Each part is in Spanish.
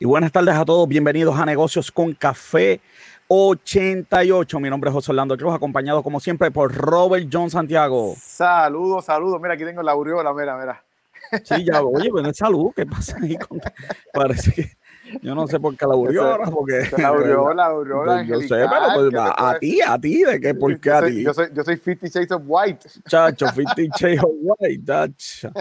Y buenas tardes a todos, bienvenidos a Negocios con Café 88. Mi nombre es José Orlando Cruz, acompañado como siempre por Robert John Santiago. Saludos, saludos. Mira, aquí tengo la aureola, mira, mira. Sí, ya, oye, bueno, salud, ¿qué pasa ahí? Parece que yo no sé por qué la aureola, porque... La aureola, aureola Yo sé, pero pues, a, ti, a ti, ¿de qué? ¿Por qué a ti? Yo soy, yo soy Fifty Shades of White. Chacho, Fifty Shades of White, chacho.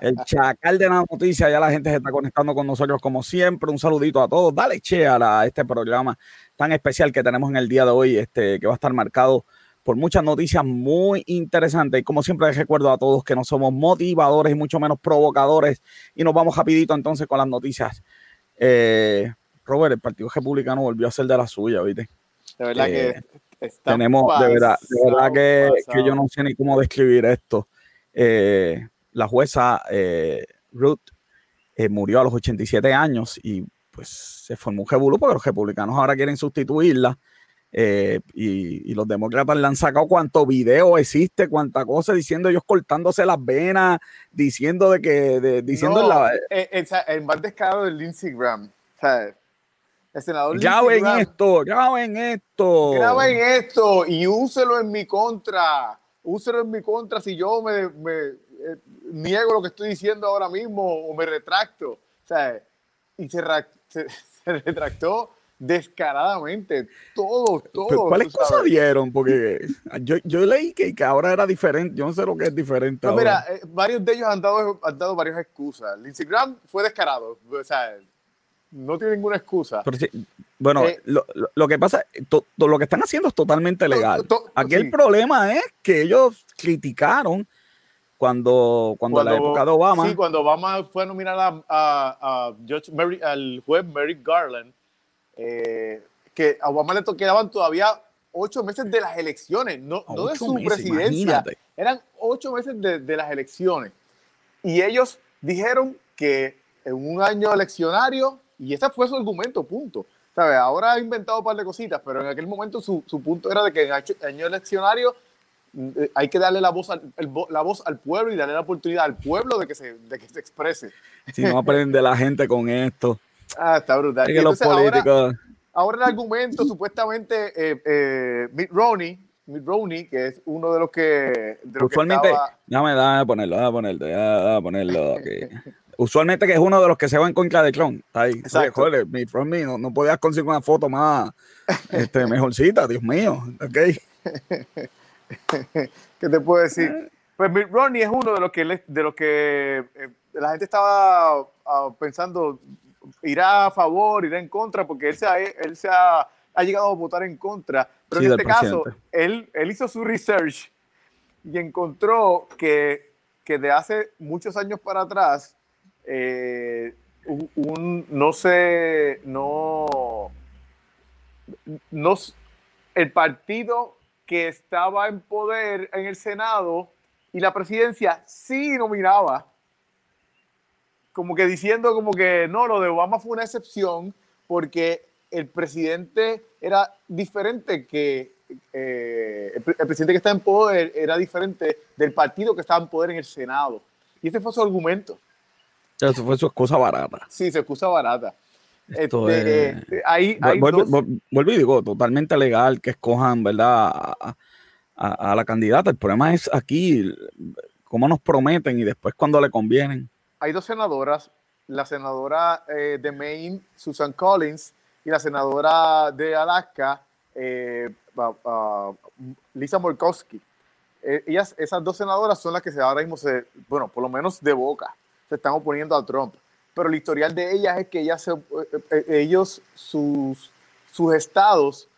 El chacal de la noticia, ya la gente se está conectando con nosotros como siempre. Un saludito a todos. Dale che a, este programa tan especial que tenemos en el día de hoy, este, que va a estar marcado por muchas noticias muy interesantes. Y como siempre les recuerdo a todos que no somos motivadores y mucho menos provocadores. Y nos vamos rapidito entonces con las noticias eh, Robert, el Partido Republicano volvió a ser de la suya, ¿viste? De verdad que eh, tenemos, de verdad, de verdad que, yo no sé ni cómo describir esto. Eh, la jueza Ruth murió a los 87 años y pues se formó un revuelo porque los republicanos ahora quieren sustituirla. Y, los demócratas le han sacado cuánto video existe, cuánta cosa, diciendo ellos cortándose las venas, diciendo de que, diciendo la, el, más descarado del Instagram, el senador Graben esto, graben esto. Graben esto y úselo en mi contra. Úselo en mi contra si yo me, eh, niego lo que estoy diciendo ahora mismo o me retracto. y se, se retractó descaradamente. Todo, todo. ¿Cuáles cosas dieron? Porque yo, yo leí que, que, ahora era diferente. Yo no sé lo que es diferente. No, mira, eh, varios de ellos han dado, han dado varias excusas. El Instagram fue descarado. O sea, no tiene ninguna excusa. bueno, eh, lo, lo, que pasa, lo que están haciendo es totalmente legal. Aquí el problema es que ellos criticaron cuando, cuando, la época de Obama. Sí, cuando Obama fue a nominar a, a, Mary, al juez Merrick Garland eh, que a Obama le quedaban todavía ocho meses de las elecciones, no, no de su presidencia, eran ocho meses de, de, las elecciones. Y ellos dijeron que en un año eleccionario, y ese fue su argumento, punto. ¿Sabe? Ahora ha inventado un par de cositas, pero en aquel momento su, su punto era de que en año eleccionario eh, hay que darle la voz, al, la voz al pueblo y darle la oportunidad al pueblo de que se, de que se exprese. Si no aprende la gente con esto. Ah, está brutal. Ahora, el argumento, supuestamente, eh, eh, Mitt Romney, Mitt Romney, que es uno de los que. De Usualmente, déjame, déjame ponerlo, déjame ponerlo, déjame ponerlo. Usualmente que es uno de los que se va en contra de Trump. Está ahí. joder, Mitt Romney, no, no, podías conseguir una foto más este, mejorcita, Dios mío. Ok. ¿Qué te puedo decir? Pues Mitt Romney es uno de los que, de los que eh, la gente estaba ah, pensando irá a favor, irá en contra, porque él se ha, él se ha, llegado a votar en contra. Pero en este caso, él, él hizo su research y encontró que, que de hace muchos años para atrás, eh, un, no sé, no, no, el partido que estaba en poder en el Senado y la presidencia sí nominaba como que diciendo como que no, lo de Obama fue una excepción porque el presidente era diferente que eh, el, presidente que está en poder era diferente del partido que estaba en poder en el Senado. Y ese fue su argumento. Eso fue su excusa barata. Sí, su excusa barata. Esto este, es... Eh, ahí, vuelvo, y digo, totalmente legal que escojan, ¿verdad? A, a, la candidata. El problema es aquí cómo nos prometen y después cuando le convienen hay dos senadoras, la senadora eh, de Maine, Susan Collins, y la senadora de Alaska, eh, Lisa Murkowski. Eh, ellas, esas dos senadoras son las que ahora mismo, se, bueno, por lo menos de boca, se están oponiendo a Trump. Pero el historial de ellas es que ellas ellos, sus, sus estados,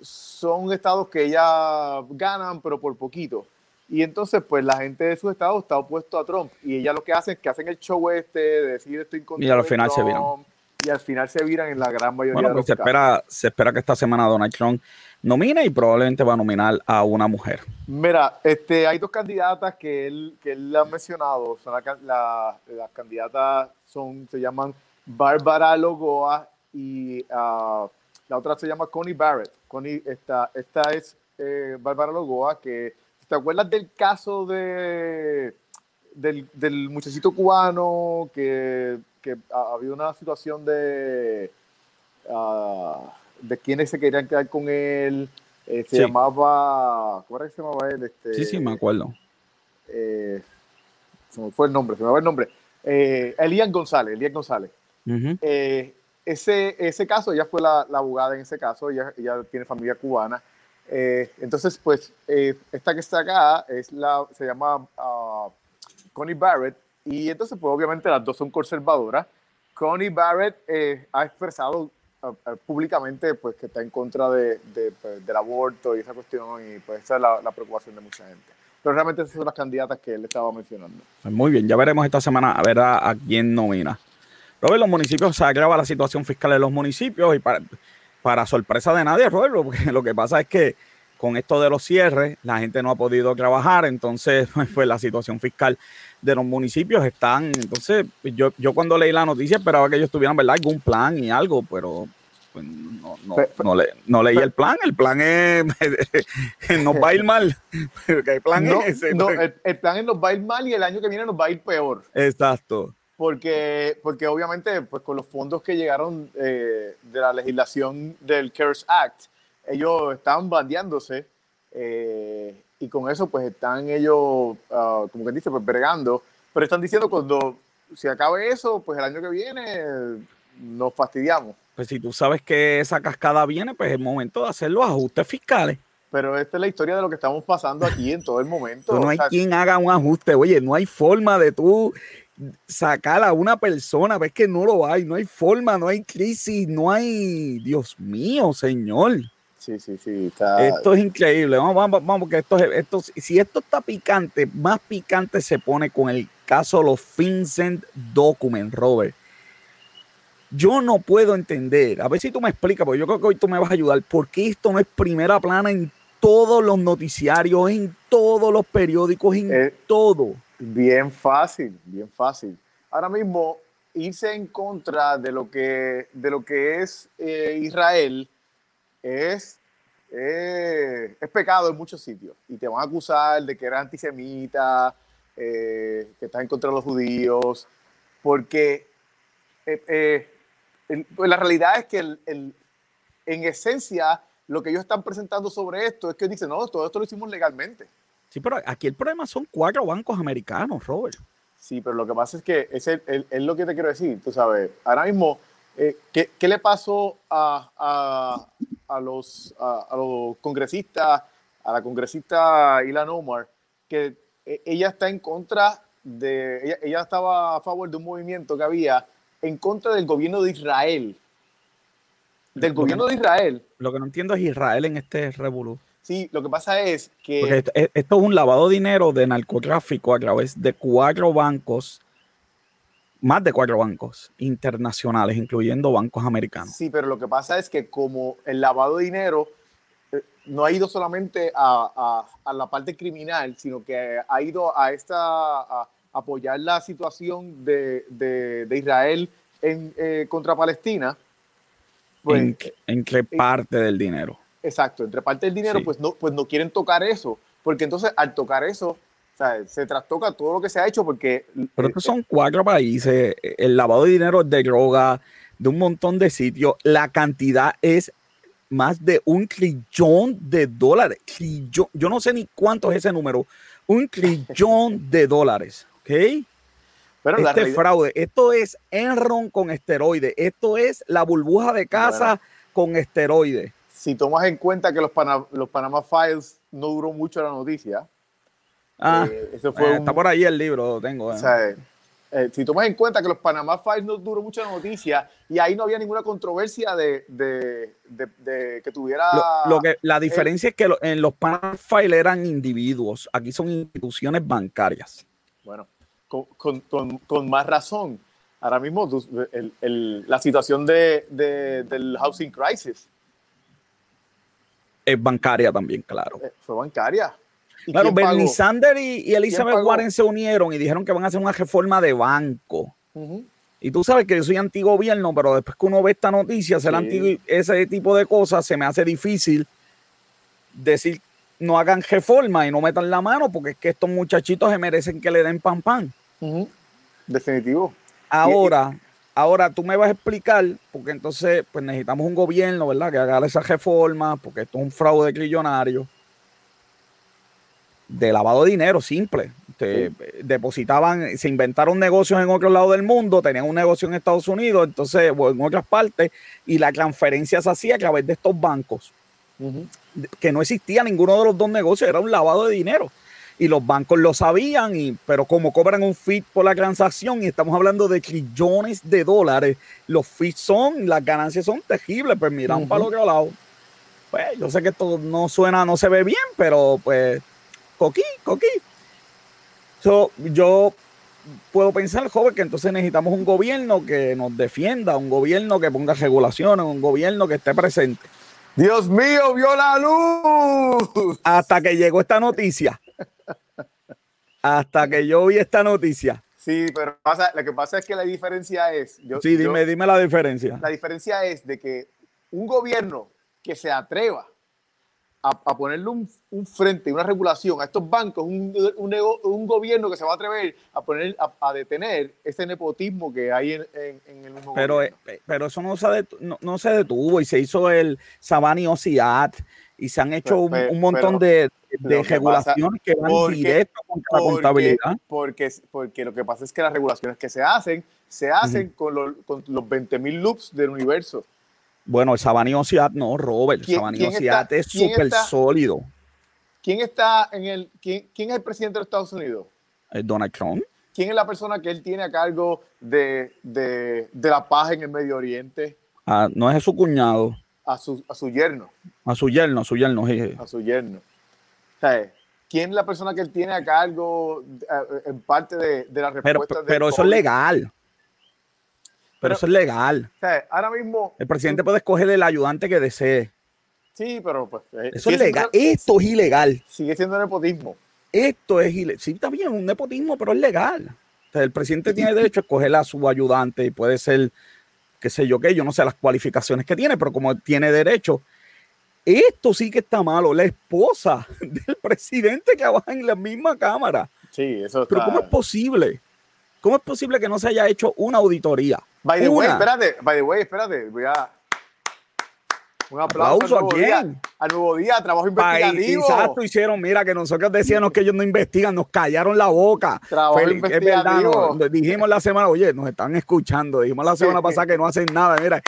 son estados que ellas ganan, pero por poquito. Y entonces, pues la gente de su estado está opuesto a Trump. Y ella lo que hacen es que hacen el show este de decir estoy contra Y al final se viran. Y al final se viran en la gran mayoría bueno, de pues se espera, se espera que esta semana Donald Trump nomine y probablemente va a nominar a una mujer. Mira, este, hay dos candidatas que él, que él ha mencionado. Son la, las candidatas son, se llaman Bárbara Logoa y uh, la otra se llama Connie Barrett. Connie, esta, esta es eh, Bárbara Logoa, que ¿Te acuerdas del caso de, del, del muchachito cubano que que había una situación de, ah, de quienes se querían quedar con él. Eh, se llamaba, ¿cómo era que se llamaba él? Este, sí, sí, me acuerdo. Eh, se me fue el nombre, se me fue el nombre. Eh, Elian González, Elian González. Eh, ese, ese caso, ella fue la, la, abogada en ese caso, ella, ella tiene familia cubana. Entonces, pues, esta que está acá es la, se llama uh, Connie Barrett, y entonces, pues, obviamente las dos son conservadoras. Connie Barrett ha expresado públicamente pues que está en contra de, pues, del aborto y esa cuestión y pues esa es la, preocupación de mucha gente. Pero realmente esas son las candidatas que él estaba mencionando. Pues muy bien, ya veremos esta semana a ver a, quién nomina. Robert, los municipios se agrava la situación fiscal de los municipios y para, para sorpresa de nadie, Robert, porque lo que pasa es que con esto de los cierres, la gente no ha podido trabajar, entonces pues la situación fiscal de los municipios están, entonces yo, yo cuando leí la noticia esperaba que ellos tuvieran, ¿verdad? Algún plan y algo, pero pues, no, no, no, le, no leí el plan, el plan es, nos va a ir mal, pero el plan es. No, el, el, plan es nos va a ir mal y el año que viene nos va a ir peor. Exacto. Porque, porque obviamente, pues con los fondos que llegaron eh, de la legislación del CARES Act, ellos estaban bandeándose eh, y con eso pues están ellos, uh, como que dice, pues bregando, pero están diciendo cuando se acabe eso, pues el año que viene nos fastidiamos. Pues si tú sabes que esa cascada viene, pues es el momento de hacer los ajustes fiscales. Pero esta es la historia de lo que estamos pasando aquí en todo el momento. no hay quien haga un ajuste. Oye, no hay forma de tú sacar a una persona. Ves que no lo hay. No hay forma, no hay crisis, no hay. Dios mío, señor. Sí, sí, sí. Esto es increíble. Vamos, vamos, vamos, porque esto, esto, si esto está picante, más picante se pone con el caso de los FinCENT Document, Robert. Yo no puedo entender, a ver si tú me explicas, porque yo creo que hoy tú me vas a ayudar, por qué esto no es primera plana en todos los noticiarios, en todos los periódicos, en eh, todo. Bien fácil, bien fácil. Ahora mismo, irse en contra de lo que, de lo que es eh, Israel es, eh, es pecado en muchos sitios y te van a acusar de que eres antisemita, eh, que estás en contra de los judíos, porque pues la realidad es que en esencia lo que ellos están presentando sobre esto es que dicen, no, todo esto lo hicimos legalmente. Sí, pero aquí el problema son cuatro bancos americanos, Robert. Sí, pero lo que pasa es que es, es lo que te quiero decir, tú sabes, ahora mismo, ¿qué, ¿qué, le pasó a, a los, a, los congresistas, a la congresista Ilan Omar, que e, ella está en contra de, ella, estaba a favor de un movimiento que había en contra del gobierno de Israel. Del gobierno de Israel. Lo que no entiendo es Israel en este revolú. Sí, lo que pasa es que... Esto, esto, es un lavado de dinero de narcotráfico a través de cuatro bancos más de cuatro bancos internacionales, incluyendo bancos americanos. Sí, pero lo que pasa es que como el lavado de dinero eh, no ha ido solamente a, la parte criminal, sino que ha ido a esta a apoyar la situación de, Israel en, eh, contra Palestina. Pues, ¿En, qué parte del dinero? Exacto, entre parte del dinero, pues, no, pues no quieren tocar eso, porque entonces al tocar eso se trastoca todo lo que se ha hecho porque... Pero estos son cuatro países, el lavado de dinero de droga, de un montón de sitios, la cantidad es más de un trillón de dólares. yo no sé ni cuánto es ese número. Un trillón de dólares, ¿ok? Pero este fraude, esto es Enron con esteroides, esto es la burbuja de casa con esteroides. Si tomas en cuenta que los, los Panama Files no duró mucho la noticia, Ah, eh, eso fue está por ahí el libro, lo tengo. Eh. Eh, si tomas en cuenta que los Panama Files no duró mucha noticia y ahí no había ninguna controversia de, de, de, que tuviera. Lo, que, la diferencia es que en los Panama Files eran individuos, aquí son instituciones bancarias. Bueno, con, con, con, más razón. Ahora mismo el, el, la situación de, del housing crisis. Es bancaria también, claro. Fue bancaria. Claro, Bernie Sanders y, Elizabeth Warren se unieron y dijeron que van a hacer una reforma de banco. Y tú sabes que yo soy antigobierno, pero después que uno ve esta noticia, hacer ese tipo de cosas, se me hace difícil decir no hagan reforma y no metan la mano, porque es que estos muchachitos se merecen que le den pan pan. Definitivo. Ahora, Ahora tú me vas a explicar, porque entonces pues necesitamos un gobierno, ¿verdad? Que haga esa reforma, porque esto es un fraude trillonario de lavado de dinero simple. Depositaban, se inventaron negocios en otro lado del mundo, tenían un negocio en Estados Unidos, entonces, o en otras partes, y la transferencia se hacía a través de estos bancos, que no existía ninguno de los dos negocios, era un lavado de dinero. Y los bancos lo sabían, y, pero como cobran un fee por la transacción, y estamos hablando de trillones de dólares, los fees son, las ganancias son tejibles, pues miran para el otro lado. Pues yo sé que esto no suena, no se ve bien, pero pues coquí, coquí. yo puedo pensar, joven, que entonces necesitamos un gobierno que nos defienda, un gobierno que ponga regulaciones, un gobierno que esté presente. Dios mío, vio la luz. Hasta que llegó esta noticia. Hasta que yo vi esta noticia. Sí, pero lo que pasa es que la diferencia es. sí, dime, dime la diferencia. La diferencia es de que un gobierno que se atreva a, ponerle un, un, frente, una regulación a estos bancos, un, un, un, gobierno que se va a atrever a poner a, detener ese nepotismo que hay en, en, el mismo pero, gobierno. Eh, pero eso no se, no, se detuvo y se hizo el Sabani Ociat y se han hecho un, montón de, de regulaciones que, van directo contra la contabilidad. Porque, porque lo que pasa es que las regulaciones que se hacen, se hacen con, los, con los 20.000 loops del universo. Bueno, el Sabani no, Robert. El Sabani es súper sólido. ¿Quién está en el. Quién, quién, es el presidente de los Estados Unidos? ¿El Donald Trump. ¿Quién es la persona que él tiene a cargo de, de, de la paz en el Medio Oriente? Ah, no es su cuñado. A su, a su yerno. A su yerno, a su yerno. A su yerno. ¿Quién es la persona que él tiene a cargo en parte de, de la respuesta? Pero, pero eso es legal. Pero, eso es legal. ahora mismo. El presidente puede escoger el ayudante que desee. Sí, pero pues. Eh, eso es legal. Esto es ilegal. Sigue siendo nepotismo. Esto es ilegal. Sí, está bien, un nepotismo, pero es legal. el presidente tiene derecho a escoger a su ayudante y puede ser, qué sé yo qué, yo no sé las cualificaciones que tiene, pero como tiene derecho. Esto sí que está malo. La esposa del presidente que trabaja en la misma cámara. Sí, eso está... Pero ¿cómo es posible? ¿Cómo es posible que no se haya hecho una auditoría? By the way, espérate, by the way, espérate, voy a. Un aplauso, al, nuevo día, al nuevo día, trabajo investigativo. Exacto, hicieron, mira, que nosotros decíamos que ellos no investigan, nos callaron la boca. Trabajo investigativo. Es verdad, dijimos la semana, oye, nos están escuchando, dijimos la semana pasada que no hacen nada, mira,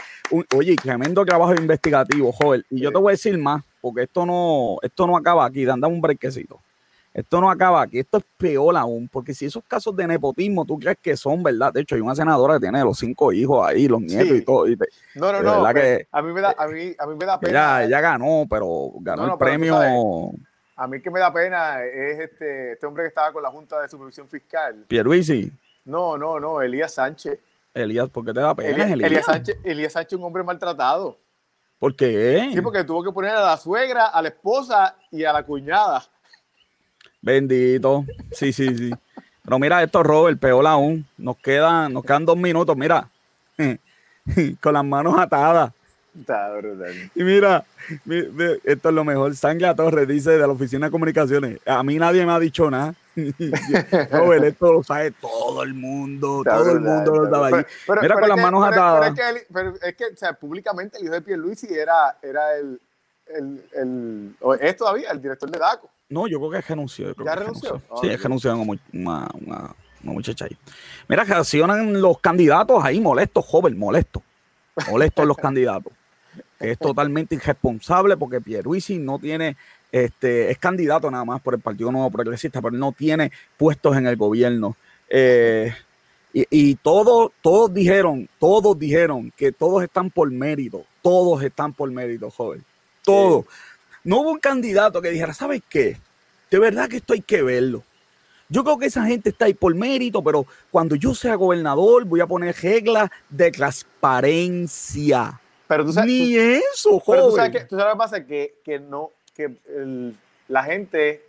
oye, tremendo trabajo investigativo, joven. Y yo te voy a decir más, porque esto no, esto no acaba aquí, dame un brequecito. Esto no acaba aquí, esto es peor aún, porque si esos casos de nepotismo tú crees que son verdad, de hecho hay una senadora que tiene los cinco hijos ahí, los nietos y todo. no, no, no, a, mí me da, a, mí, a mí me da pena. Ella, ganó, pero ganó el premio. a mí que me da pena es este, este hombre que estaba con la Junta de Supervisión Fiscal. Pierluisi. No, no, no, Elías Sánchez. Elías, ¿por qué te da pena? Elías, Elías Sánchez, Elías Sánchez, un hombre maltratado. ¿Por qué? Sí, porque tuvo que poner a la suegra, a la esposa y a la cuñada. Bendito. Sí, sí, sí. Pero mira esto, Robert, peor aún. Nos quedan, nos quedan dos minutos, mira. Con las manos atadas. Está brutal. Y mira, esto es lo mejor. Sangre Torres dice de la Oficina de Comunicaciones. A mí nadie me ha dicho nada. Robert, esto lo sabe todo el mundo. todo el mundo lo sabe allí. mira con las manos atadas. Pero es que, o sea, públicamente el hijo de Pierluisi era, era el, el, el, es todavía el director de DACO. No, yo creo que renunció. ¿Ya renunció? Sí, es renunció una, una, una, muchacha ahí. Mira, reaccionan los candidatos ahí molestos, joven, molestos. Molestos los candidatos. Que es totalmente irresponsable porque Pierluisi no tiene, este, es candidato nada más por el Partido Nuevo Progresista, pero no tiene puestos en el gobierno. Eh, y, todos, todos dijeron, todos dijeron que todos están por mérito, todos están por mérito, joven. Todos. No hubo un candidato que dijera, ¿sabes qué? De verdad que esto hay que verlo. Yo creo que esa gente está ahí por mérito, pero cuando yo sea gobernador voy a poner reglas de transparencia. Pero tú sabes, Ni eso, joven. Pero tú sabes, que, tú sabes lo que pasa, que, que no, que la gente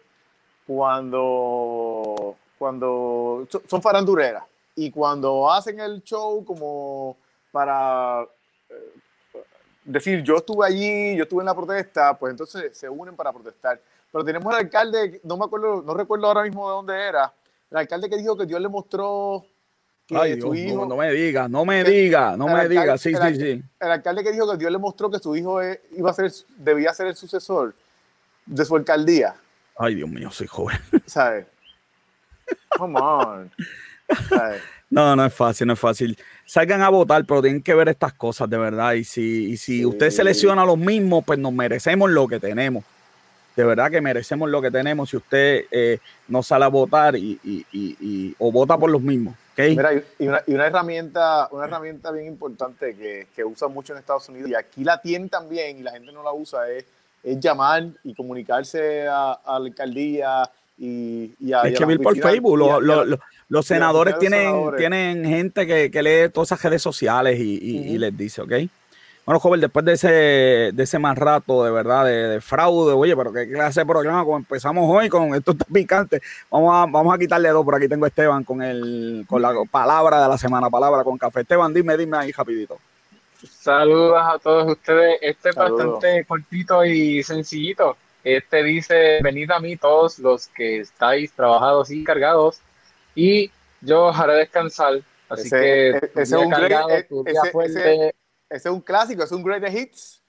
cuando, cuando son farandureras y cuando hacen el show como para decir, yo estuve allí, yo estuve en la protesta, pues entonces se unen para protestar. Pero tenemos al alcalde, no me acuerdo, no recuerdo ahora mismo de dónde era, el alcalde que dijo que Dios le mostró que su hijo. No, me diga, no me diga, no me diga. Sí, sí, sí. El alcalde que dijo que Dios le mostró que su hijo iba a ser, debía ser el sucesor de su alcaldía. Ay, Dios mío, soy joven. ¿Sabes? Come on. No, no es fácil, no es fácil. Salgan a votar, pero tienen que ver estas cosas de verdad. Y si, y si usted selecciona los mismos, pues nos merecemos lo que tenemos de verdad que merecemos lo que tenemos si usted eh, no sale a votar y, y, y, o vota por los mismos. Mira, y, una, y, una, herramienta, una herramienta bien importante que, que usan mucho en Estados Unidos y aquí la tienen también y la gente no la usa es, es llamar y comunicarse a, la alcaldía y, y a, escribir por Facebook. Los senadores tienen, tienen gente que, que, lee todas esas redes sociales y, les dice, ¿ok? Bueno, joven, después de ese, de ese más rato de verdad de, fraude, oye, pero qué clase de programa, como empezamos hoy con esto picante, vamos a, vamos a quitarle dos, por aquí tengo a Esteban con el, con la palabra de la semana, palabra con café. Esteban, dime, dime ahí rapidito. Saludos a todos ustedes. Este es bastante cortito y sencillito. Este dice, venid a mí todos los que estáis trabajados y cargados y yo os haré descansar. Así que e, ese, es un cargado, tu día fuerte, ese es un clásico, es un great hits.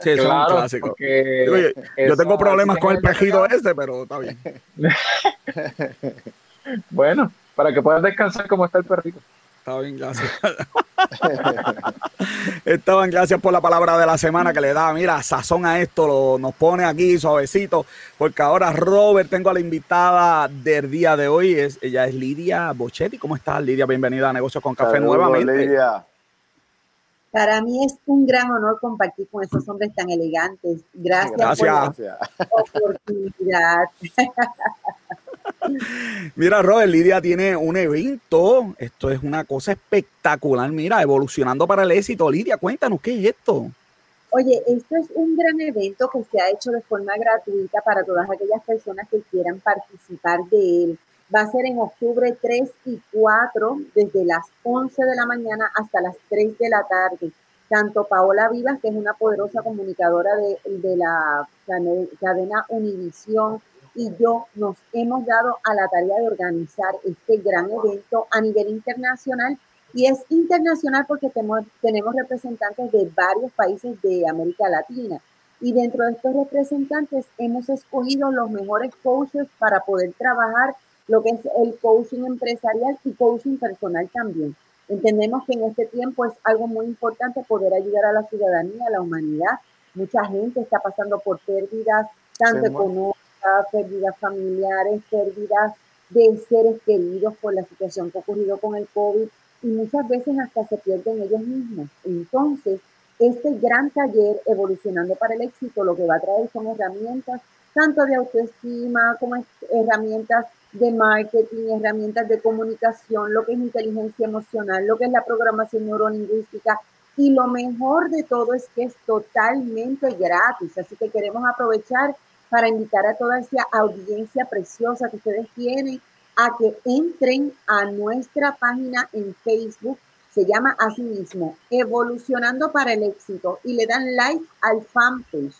Sí, es un clásico. yo tengo problemas con el pejido ese, pero está bien. bueno, para que puedas descansar como está el perrito. Está bien, gracias. Estaban, gracias por la palabra de la semana que le da, mira, sazón a esto, lo, nos pone aquí suavecito, porque ahora Robert, tengo a la invitada del día de hoy, es, ella es Lidia Bochetti. ¿Cómo estás, Lidia? Bienvenida a Negocios con Café nuevamente. Lidia. Para mí es un gran honor compartir con esos hombres tan elegantes. Gracias, por la oportunidad. Mira, Robert, Lidia tiene un evento. Esto es una cosa espectacular. Mira, evolucionando para el éxito. Lidia, cuéntanos, ¿qué es esto? Oye, esto es un gran evento que se ha hecho de forma gratuita para todas aquellas personas que quieran participar de él. Va a ser en octubre 3 y 4, desde las 11 de la mañana hasta las 3 de la tarde. Tanto Paola Vivas, que es una poderosa comunicadora de, de la cadena Univisión, y yo nos hemos dado a la tarea de organizar este gran evento a nivel internacional. Y es internacional porque tenemos, tenemos representantes de varios países de América Latina. Y dentro de estos representantes hemos escogido los mejores coaches para poder trabajar lo que es el coaching empresarial y coaching personal también. Entendemos que en este tiempo es algo muy importante poder ayudar a la ciudadanía, a la humanidad. Mucha gente está pasando por pérdidas, tanto económicas, pérdidas familiares, pérdidas de seres queridos por la situación que ha ocurrido con el COVID y muchas veces hasta se pierden ellos mismos. Entonces, este gran taller Evolucionando para el Éxito lo que va a traer son herramientas tanto de autoestima como herramientas de marketing, herramientas de comunicación, lo que es inteligencia emocional, lo que es la programación neurolingüística. Y lo mejor de todo es que es totalmente gratis. Así que queremos aprovechar para invitar a toda esa audiencia preciosa que ustedes tienen a que entren a nuestra página en Facebook. Se llama así mismo, Evolucionando para el Éxito, y le dan like al fanpage.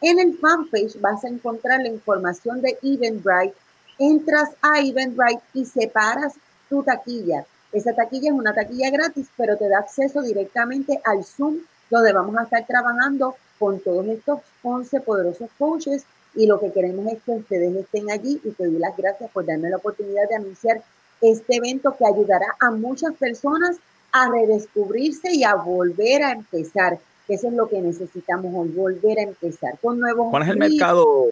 En el fanpage vas a encontrar la información de Eventbrite entras a Eventbrite y separas tu taquilla. Esa taquilla es una taquilla gratis, pero te da acceso directamente al Zoom, donde vamos a estar trabajando con todos estos 11 poderosos coaches. Y lo que queremos es que ustedes estén allí y te doy las gracias por darme la oportunidad de anunciar este evento que ayudará a muchas personas a redescubrirse y a volver a empezar. Eso es lo que necesitamos hoy, volver a empezar con nuevos. ¿Cuál es el mercado?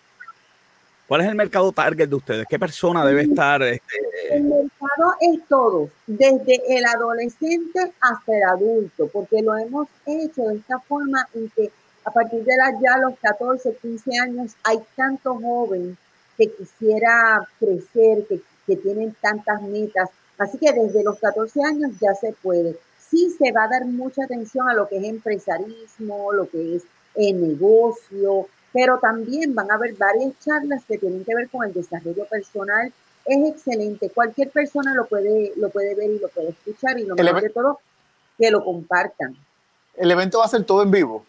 ¿Cuál es el mercado target de ustedes? ¿Qué persona debe estar? Este? El mercado es todo, desde el adolescente hasta el adulto, porque lo hemos hecho de esta forma en que a partir de la, ya los 14, 15 años hay tantos jóvenes que quisiera crecer, que, que tienen tantas metas. Así que desde los 14 años ya se puede. Sí se va a dar mucha atención a lo que es empresarismo, lo que es el negocio, pero también van a haber varias charlas que tienen que ver con el desarrollo personal. Es excelente, cualquier persona lo puede, lo puede ver y lo puede escuchar y lo mejor de todo, que lo compartan. ¿El evento va a ser todo en vivo?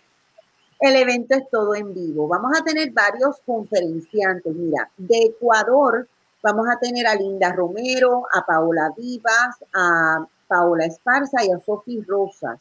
El evento es todo en vivo. Vamos a tener varios conferenciantes. Mira, de Ecuador Vamos a tener a Linda Romero, a Paola Vivas, a Paola Esparza y a Sofi Rosas.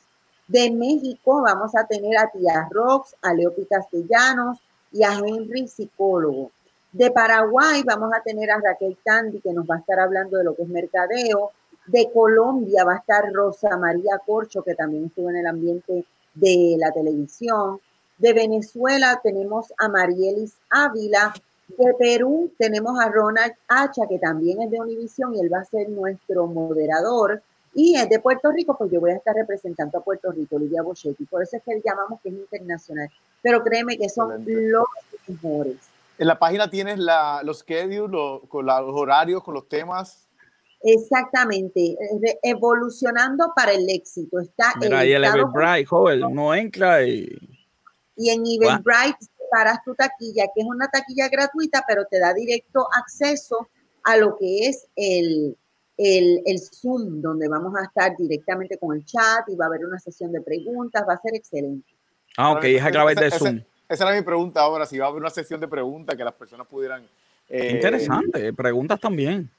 De México vamos a tener a Tía Rox, a Leopi Castellanos y a Henry Psicólogo. De Paraguay vamos a tener a Raquel Tandy, que nos va a estar hablando de lo que es mercadeo. De Colombia va a estar Rosa María Corcho, que también estuvo en el ambiente de la televisión. De Venezuela tenemos a Marielis Ávila. De Perú tenemos a Ronald Hacha, que también es de Univisión y él va a ser nuestro moderador. Y es de Puerto Rico, pues yo voy a estar representando a Puerto Rico, Lidia Bochetti. Por eso es que llamamos que es internacional. Pero créeme que son los mejores. En la página tienes la, los schedules, con los horarios, con los temas. Exactamente, evolucionando para el éxito. Está Mira, ahí el Eventbrite, joven, uno entra y... Y en Eventbrite paras tu taquilla, que es una taquilla gratuita, pero te da directo acceso a lo que es el, el, el, Zoom, donde vamos a estar directamente con el chat y va a haber una sesión de preguntas, va a ser excelente. Ah, ok, es a través de Zoom. Esa era mi pregunta ahora, si va a haber una sesión de preguntas que las personas pudieran... Eh, Interesante, preguntas también.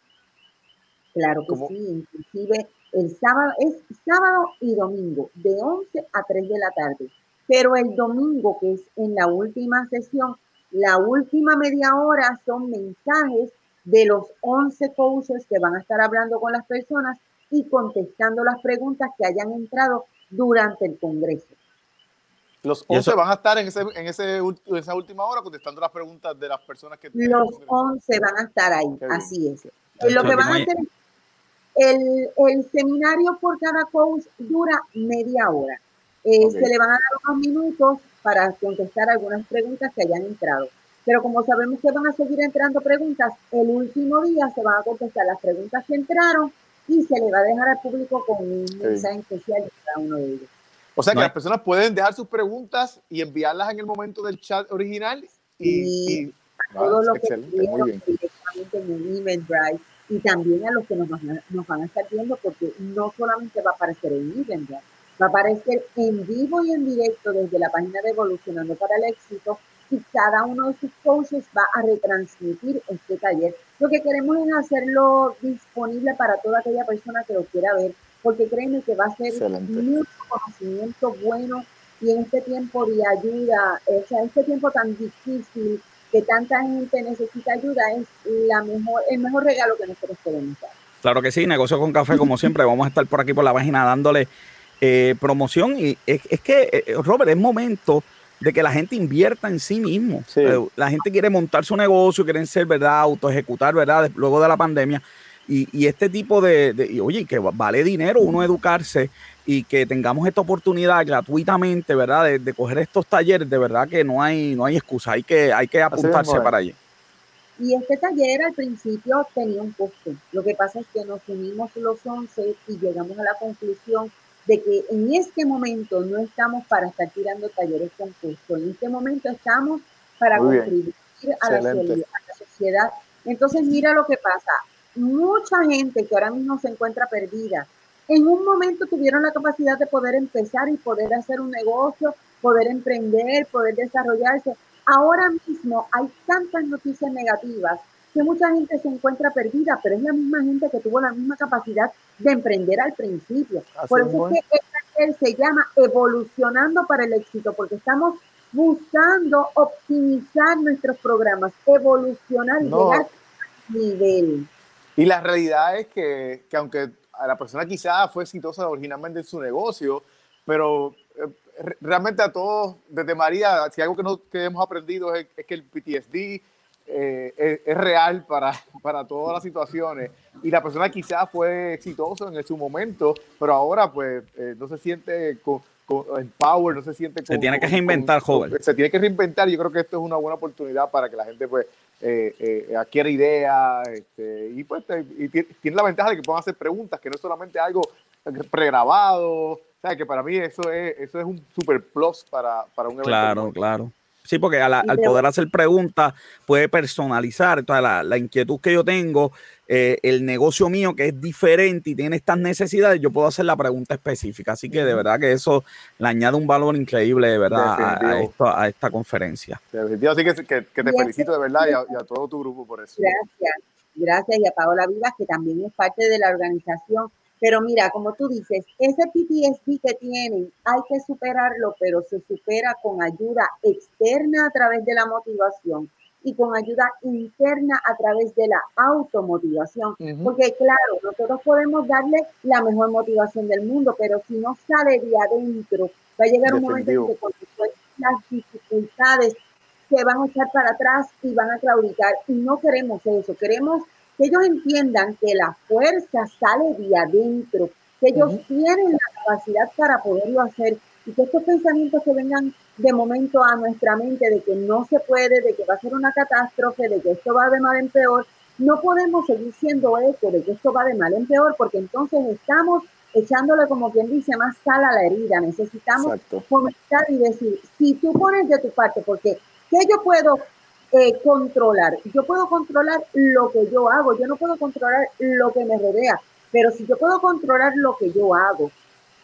Claro que sí, inclusive el sábado es sábado y domingo, de 11 a 3 de la tarde. Pero el domingo, que es en la última sesión, la última media hora son mensajes de los 11 coaches que van a estar hablando con las personas y contestando las preguntas que hayan entrado durante el Congreso. Los 11 van a estar en, ese, en, ese, esa última hora contestando las preguntas de las personas que... Los 11 van a estar ahí, así es. Lo que van a hacer, el, el seminario por cada coach dura media hora. Eh, se le van a dar unos minutos para contestar algunas preguntas que hayan entrado. Pero como sabemos que van a seguir entrando preguntas, el último día se van a contestar las preguntas que entraron y se le va a dejar al público con un mensaje especial de cada uno de ellos. O sea que las personas pueden dejar sus preguntas y enviarlas en el momento del chat original y, y todo lo que directamente en el email drive y también a los que nos van, nos van a estar viendo porque no solamente va a aparecer en email drive, va a aparecer en vivo y en directo desde la página de Evolucionando para el Éxito y cada uno de sus coaches va a retransmitir este taller. Lo que queremos es hacerlo disponible para toda aquella persona que lo quiera ver porque créeme que va a ser mucho conocimiento bueno y en este tiempo de ayuda, o sea, este tiempo tan difícil que tanta gente necesita ayuda, es la mejor, el mejor regalo que nosotros podemos dar. Claro que sí, negocio con café, como siempre, vamos a estar por aquí por la página dándole eh, promoción. Y es, que, eh, Robert, es momento de que la gente invierta en sí mismo. Eh, la gente quiere montar su negocio, quieren ser, ¿verdad? Auto ejecutar, ¿verdad? Luego de la pandemia. Y, este tipo de, oye, que vale dinero uno educarse y que tengamos esta oportunidad gratuitamente, ¿verdad? De, coger estos talleres, de verdad que no hay, no hay excusa, hay que, hay que apuntarse para allí. Y este taller al principio tenía un costo. Lo que pasa es que nos unimos los 11 y llegamos a la conclusión de que en este momento no estamos para estar tirando talleres con costo. En este momento estamos para contribuir a la, a la sociedad. Entonces, mira lo que pasa mucha gente que ahora mismo se encuentra perdida, en un momento tuvieron la capacidad de poder empezar y poder hacer un negocio, poder emprender, poder desarrollarse. Ahora mismo hay tantas noticias negativas que mucha gente se encuentra perdida, pero es la misma gente que tuvo la misma capacidad de emprender al principio. Por eso es que este se llama evolucionando para el éxito, porque estamos buscando optimizar nuestros programas, evolucionar y llegar a nivel. Y la realidad es que, que aunque a la persona quizá fue exitosa originalmente en su negocio, pero eh, realmente a todos, desde María, si algo que, no, que hemos aprendido es, que el PTSD eh, es, real para, para todas las situaciones y la persona quizá fue exitosa en su momento, pero ahora pues eh, no se siente con, en power, no se siente... se tiene que reinventar, joven. Se tiene que reinventar. Yo creo que esto es una buena oportunidad para que la gente pues eh, eh, adquiera ideas este, y pues y tiene la ventaja de que puedan hacer preguntas, que no es solamente algo pregrabado. O sea, que para mí eso es, eso es un super plus para, para un evento. Claro, claro. Sí, porque al, poder hacer preguntas puede personalizar. Entonces, la, la inquietud que yo tengo, eh, el negocio mío que es diferente y tiene estas necesidades, yo puedo hacer la pregunta específica. Así que de verdad que eso le añade un valor increíble, de verdad, a, esto, a, esta conferencia. Así que, que, te felicito de verdad y a, todo tu grupo por eso. Gracias. gracias, y a Paola Vivas, que también es parte de la organización. Pero mira, como tú dices, ese PTSD que tienen hay que superarlo, pero se supera con ayuda externa a través de la motivación y con ayuda interna a través de la automotivación. Porque claro, nosotros podemos darle la mejor motivación del mundo, pero si no sale de adentro, va a llegar un momento en que las dificultades se van a echar para atrás y van a claudicar. Y no queremos eso, queremos que ellos entiendan que la fuerza sale de adentro, que ellos tienen la capacidad para poderlo hacer y que estos pensamientos que vengan de momento a nuestra mente de que no se puede, de que va a ser una catástrofe, de que esto va de mal en peor, no podemos seguir siendo eco de que esto va de mal en peor, porque entonces estamos echándole, como quien dice, más sal a la herida. Necesitamos comentar y decir, si tú pones de tu parte, porque ¿qué yo puedo eh, controlar? Yo puedo controlar lo que yo hago, yo no puedo controlar lo que me rodea, pero si yo puedo controlar lo que yo hago,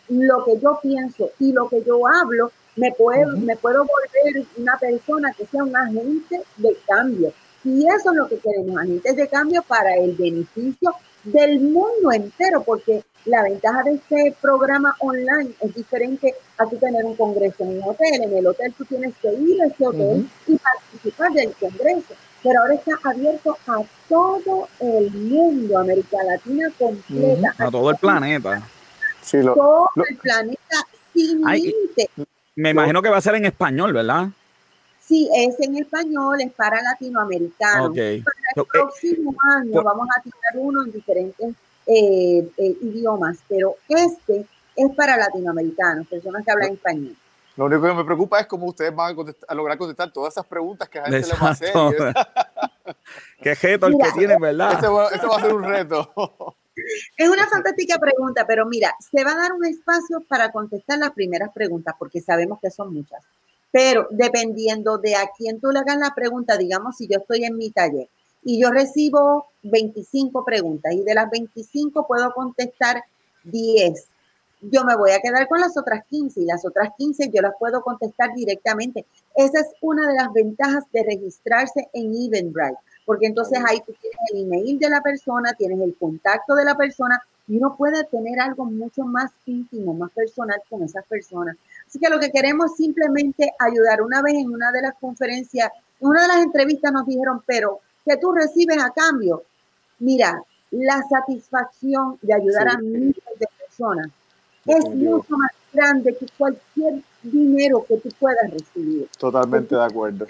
lo que yo pienso y lo que yo hablo, me puedo, me puedo volver una persona que sea un agente de cambio. Y eso es lo que queremos, agentes de cambio para el beneficio del mundo entero, porque la ventaja de este programa online es diferente a tú tener un congreso en un hotel. En el hotel tú tienes que ir a ese hotel y participar del congreso. Pero ahora está abierto a todo el mundo, América Latina completa. A todo el planeta. Sí, todo el planeta sin límite. Me imagino que va a ser en español, ¿verdad? Sí, es en español, es para latinoamericanos. Para el eh, próximo año vamos a tirar uno en diferentes eh, eh, idiomas, pero este es para latinoamericanos, personas que hablan español. Lo único que me preocupa es cómo ustedes van a, lograr contestar todas esas preguntas que a gente le va a hacer. Qué reto el que tienen, ¿verdad? Ese va, ese va a ser un reto. Es una fantástica pregunta, pero mira, se va a dar un espacio para contestar las primeras preguntas, porque sabemos que son muchas. Pero dependiendo de a quién tú le hagas la pregunta, digamos, si yo estoy en mi taller y yo recibo 25 preguntas y de las 25 puedo contestar 10, yo me voy a quedar con las otras 15 y las otras 15 yo las puedo contestar directamente. Esa es una de las ventajas de registrarse en Eventbrite porque entonces ahí tú tienes el email de la persona, tienes el contacto de la persona y uno puede tener algo mucho más íntimo, más personal con esas personas. Así que lo que queremos es simplemente ayudar. Una vez en una de las conferencias, en una de las entrevistas nos dijeron, pero ¿qué tú recibes a cambio? Mira, la satisfacción de ayudar a miles de personas es mucho más grande que cualquier dinero que tú puedas recibir. Totalmente de acuerdo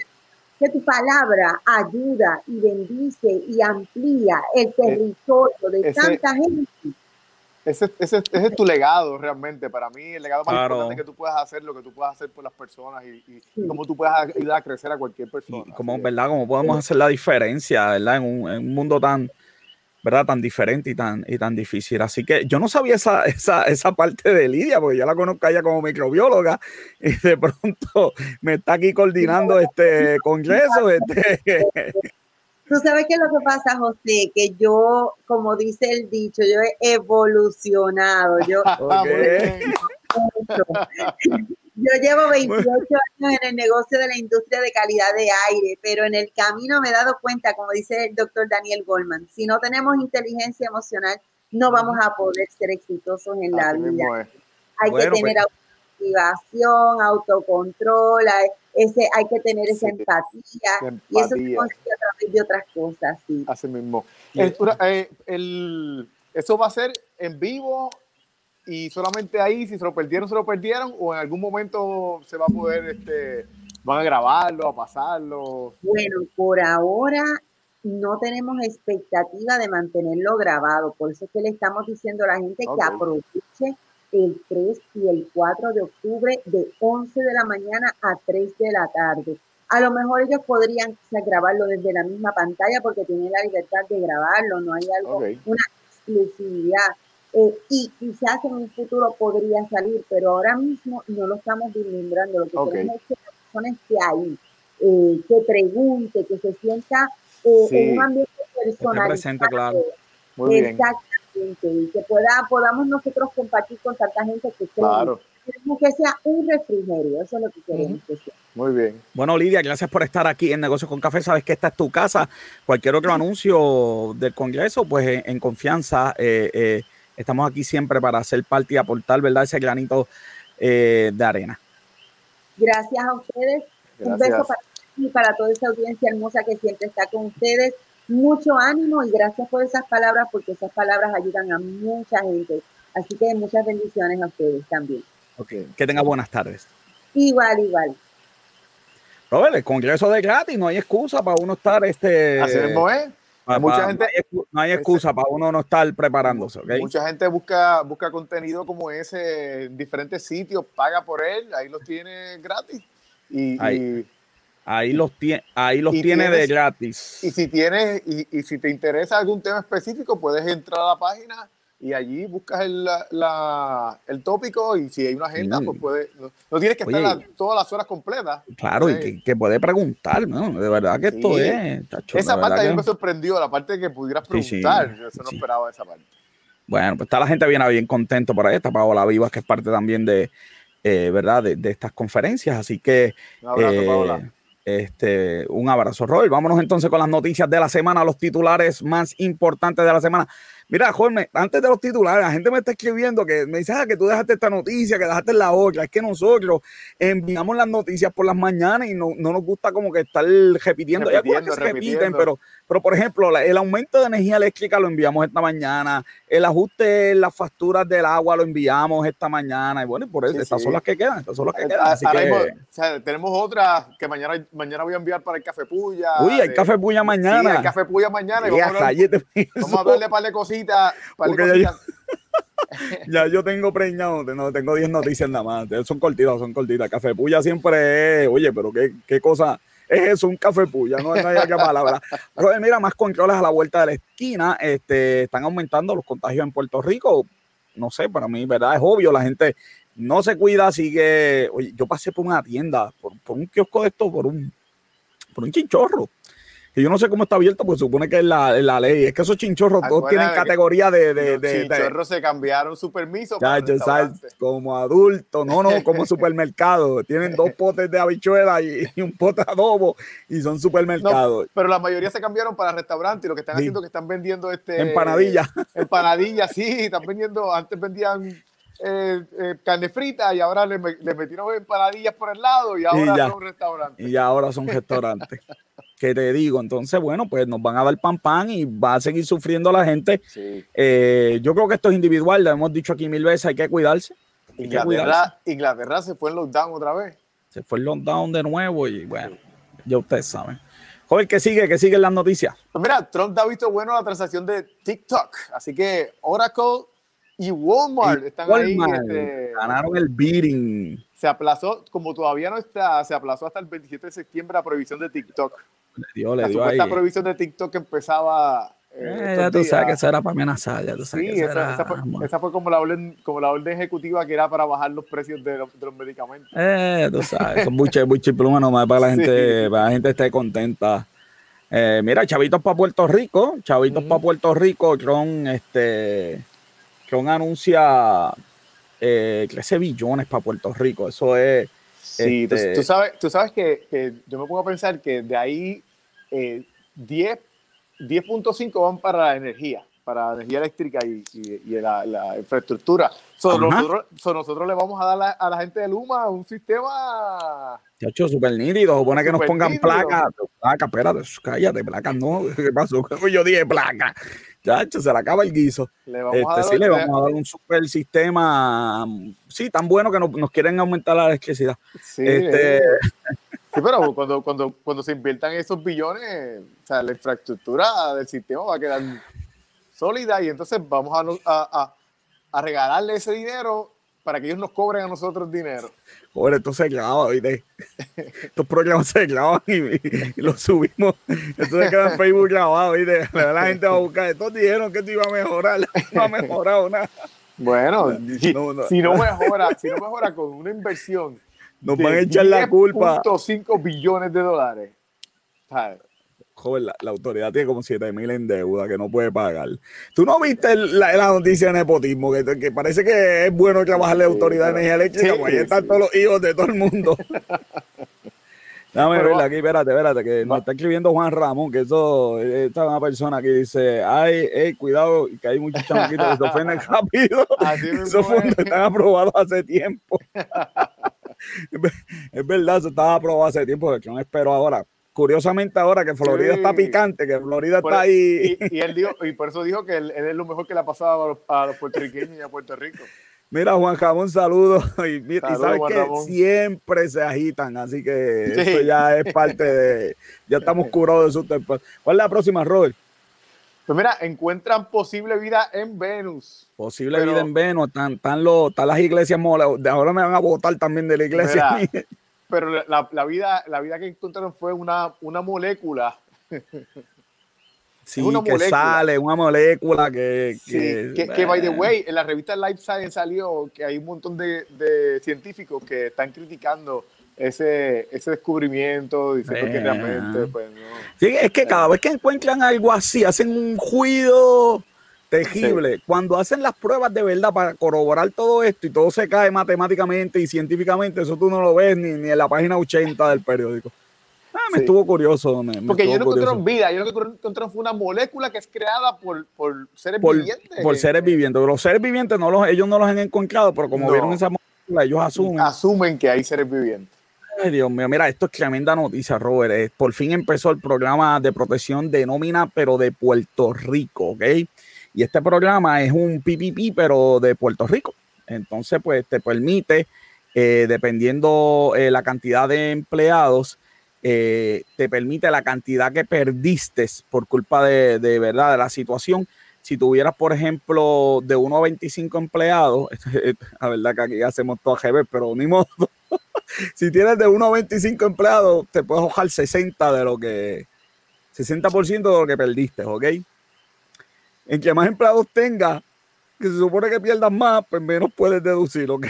que tu palabra ayuda y bendice y amplía el eh, territorio de tanta gente. Ese, ese, ese, es tu legado realmente. Para mí, el legado más importante que tú puedas hacer, lo que tú puedas hacer por las personas y, y cómo tú puedas ayudar a crecer a cualquier persona. Y como, ¿verdad? Cómo podemos hacer la diferencia, ¿verdad? En un, en un mundo tan, ¿verdad? Tan diferente y tan, y tan difícil. Así que yo no sabía esa, esa, esa parte de Lidia, porque yo la conozco ella como microbióloga y de pronto me está aquí coordinando este congreso. Este. Tú sabes qué es lo que pasa, José, que yo, como dice el dicho, yo he evolucionado. Yo, Yo llevo 28 años en el negocio de la industria de calidad de aire, pero en el camino me he dado cuenta, como dice el doctor Daniel Goldman, si no tenemos inteligencia emocional, no vamos a poder ser exitosos en la vida. Hay que tener pues motivación, autocontrol, hay, ese, hay que tener esa empatía, y eso se consigue a través de otras cosas. Sí. Así mismo. Eh, el, ¿Eso va a ser en vivo y solamente ahí, si se lo perdieron, se lo perdieron, o en algún momento se va a poder, este, van a grabarlo, a pasarlo. Bueno, por ahora no tenemos expectativa de mantenerlo grabado, por eso es que le estamos diciendo a la gente que aproveche el 3 y el 4 de octubre de 11 de la mañana a 3 de la tarde. A lo mejor ellos podrían grabarlo desde la misma pantalla porque tienen la libertad de grabarlo, no hay algo, una exclusividad eh, y quizás en un futuro podría salir, pero ahora mismo no lo estamos vislumbrando. Lo que queremos es que la persona esté ahí, eh, que pregunte, que se sienta eh, en un ambiente personal. presente, claro. Muy Exactamente, y que pueda, podamos nosotros compartir con tanta gente que claro. queremos que sea un refrigerio, eso es lo que queremos que sea. Muy bien. Bueno, Lidia, gracias por estar aquí en Negocios con Café. Sabes que esta es tu casa. Cualquier otro anuncio del Congreso, pues en, confianza, eh, eh, estamos aquí siempre para hacer parte y aportar, ¿verdad? Ese granito eh, de arena. Gracias a ustedes. Un beso para y para toda esa audiencia hermosa que siempre está con ustedes. Mucho ánimo y gracias por esas palabras, porque esas palabras ayudan a mucha gente. Así que muchas bendiciones a ustedes también. Ok, que tenga buenas tardes. Igual, igual. Robert, el Congreso de gratis, no hay excusa para uno estar este. Así mismo es. mucha gente, no hay, excusa para uno no estar preparándose. Mucha gente busca, busca contenido como ese en diferentes sitios, paga por él, ahí los tiene gratis. Y, ahí, los, tiene ahí los tiene de gratis. Y si tienes, y, y si te interesa algún tema específico, puedes entrar a la página y allí buscas el, la, el tópico y si hay una agenda, pues puede, no, tienes que estar todas las horas completas. Claro, y que, que, puede preguntar, ¿no? De verdad que esto es. esa parte a mí me sorprendió, la parte de que pudieras preguntar, yo eso no esperaba esa parte. Bueno, pues está la gente bien, bien contento por ahí, está Paola Vivas, que es parte también de, eh, ¿verdad? De, de, estas conferencias, así que... Un abrazo, eh, Paola. Este, un abrazo, Roy. Vámonos entonces con las noticias de la semana, los titulares más importantes de la semana. Mira, Jorge, antes de los titulares, la gente me está escribiendo que me dice ah, que tú dejaste esta noticia, que dejaste la otra. Es que nosotros enviamos las noticias por las mañanas y no, nos gusta como que estar repitiendo. repitiendo, repiten, pero, pero por ejemplo, el aumento de energía eléctrica lo enviamos esta mañana, el ajuste en las facturas del agua lo enviamos esta mañana. Y bueno, por eso, estas son las que quedan, estas son las que quedan. tenemos otra que mañana, mañana voy a enviar para el Café Puya. Uy, hay Café Puya mañana. Sí, hay Café Puya mañana. Y vamos, a vamos a hablarle para de cositas ya, yo, tengo preñado, no, tengo 10 noticias nada más. Son cortitas, son cortitas. Café Puya siempre es, oye, pero qué, qué cosa es un café puya, no, hay que palabra. Pero mira, más controles a la vuelta de la esquina, este, están aumentando los contagios en Puerto Rico. No sé, para mí, ¿verdad? Es obvio, la gente no se cuida, sigue. Oye, yo pasé por una tienda, por, por un kiosco de esto, por un, por un chinchorro que yo no sé cómo está abierto, pues supone que es la, la ley. Es que esos chinchorros todos tienen categoría de, de, de, chinchorros se cambiaron su permiso. Ya, como adulto, no, no, como supermercado. Tienen dos potes de habichuela y, un pote adobo y son supermercados. pero la mayoría se cambiaron para restaurantes y lo que están haciendo es que están vendiendo este. Empanadillas. Empanadillas, sí, están vendiendo, antes vendían eh, eh, carne frita y ahora le, le, metieron empanadillas por el lado y ahora son restaurantes. Y ahora son restaurantes. que te digo, entonces, bueno, pues nos van a dar pan pan y va a seguir sufriendo la gente. Eh, yo creo que esto es individual, lo hemos dicho aquí mil veces, hay que cuidarse. Inglaterra, se fue en lockdown otra vez. Se fue en lockdown de nuevo y bueno, ya ustedes saben. Joder, ¿qué sigue? ¿Qué siguen las noticias? Pues mira, Trump ha visto bueno la transacción de TikTok, así que Oracle y Walmart están ahí. Este, ganaron el bidding. Se aplazó, como todavía no está, se aplazó hasta el 27 de septiembre la prohibición de TikTok. Le dio, le dio supuesta prohibición de TikTok empezaba. Eh, eh ya tú sabes que eso era para amenazar, ya tú sabes sí, esa, fue, esa, fue, como la orden, como la orden ejecutiva que era para bajar los precios de, los, de los medicamentos. Eh, tú sabes, son pluma nomás para la gente, para la gente esté contenta. Eh, mira, chavitos para Puerto Rico, chavitos para Puerto Rico, Tron, este, Anuncia eh, 13 billones para Puerto Rico, eso es Sí, este tú, sabes, tú sabes que, que, yo me pongo a pensar que de ahí eh, 10.5 van para la energía, para la energía eléctrica y, y, la, la, infraestructura. So, nosotros, nosotros, le vamos a dar la, a la gente de Luma un sistema... Chacho, súper nítido. Supone que nos pongan placas. Placa, espérate, cállate, placas no. ¿Qué pasó? Yo dije placa. Chacho, se le acaba el guiso. Le vamos a este, dar, sí, le vamos a dar un super sistema, sí, tan bueno que nos, quieren aumentar la electricidad. Sí, este... sí pero cuando, cuando, cuando se inviertan esos billones, o sea, la infraestructura del sistema va a quedar sólida y entonces vamos a, a, a regalarle ese dinero para que ellos nos cobren a nosotros dinero. Joder, esto se graba, ¿viste? Estos programas se graban y, los subimos. Esto se queda en Facebook grabado, ¿viste? La gente va a buscar. Estos dijeron que esto iba a mejorar. No ha mejorado nada. Bueno, si no, mejora, si no mejora con una inversión. Nos van a echar la culpa. 5 billones de dólares. ¿sabes? Joven, la, autoridad tiene como 7 mil en deuda que no puede pagar. ¿Tú no viste la, la noticia de nepotismo? Que, que, parece que es bueno trabajar la autoridad de energía eléctrica, porque ahí están todos los hijos de todo el mundo. Déjame verla aquí, espérate, espérate, que nos está escribiendo Juan Ramón, que eso, esta es una persona que dice, ay, hey, cuidado, que hay muchos chamaquitos que se ofenden rápido. Esos fondos están aprobados hace tiempo. es verdad, eso estaba aprobado hace tiempo, de no espero ahora. Curiosamente ahora que Florida está picante, que Florida está ahí. Y, él dijo, y por eso dijo que él, es lo mejor que le ha pasado a los, a los puertorriqueños y a Puerto Rico. Mira, Juan Jamón, saludos. Y, y sabes que siempre se agitan, así que esto ya es parte de. Ya estamos curados de su tiempo. ¿Cuál es la próxima, Robert? Pues mira, encuentran posible vida en Venus. Posible vida en Venus. Están, están, los, están las iglesias De ahora me van a votar también de la iglesia. Pero la, la, vida, la vida que encontraron fue una, una molécula. Sí, que sale, una molécula que... Que, by the way, en la revista Life Science salió que hay un montón de, de científicos que están criticando ese, ese descubrimiento, diciendo que realmente, pues no. Sí, es que cada vez que encuentran algo así, hacen un juicio terrible. Cuando hacen las pruebas de verdad para corroborar todo esto y todo se cae matemáticamente y científicamente, eso tú no lo ves ni, ni en la página 80 del periódico. Ah, me estuvo curioso. Porque ellos no encontraron vida, ellos lo que encontraron fue una molécula que es creada por, por seres vivientes. Por seres vivientes. Los seres vivientes no los, ellos no los han encontrado, pero como vieron esa molécula, ellos asumen. Asumen que hay seres vivientes. Ay, Dios mío, mira, esto es tremenda noticia, Robert. Eh, por fin empezó el programa de protección de nómina, pero de Puerto Rico, ¿ok? Y este programa es un PPP, pero de Puerto Rico. Entonces, pues te permite, eh, dependiendo eh, la cantidad de empleados, eh, te permite la cantidad que perdiste por culpa de, verdad de la situación. Si tuvieras, por ejemplo, de 1 a 25 empleados, la verdad que aquí hacemos todo a pero ni modo. si tienes de 1 a 25 empleados, te puedes ojar 60 de lo que 60% de lo que perdiste, ¿ok? En que más empleados tengas, que se supone que pierdas más, pues menos puedes deducir, ¿ok?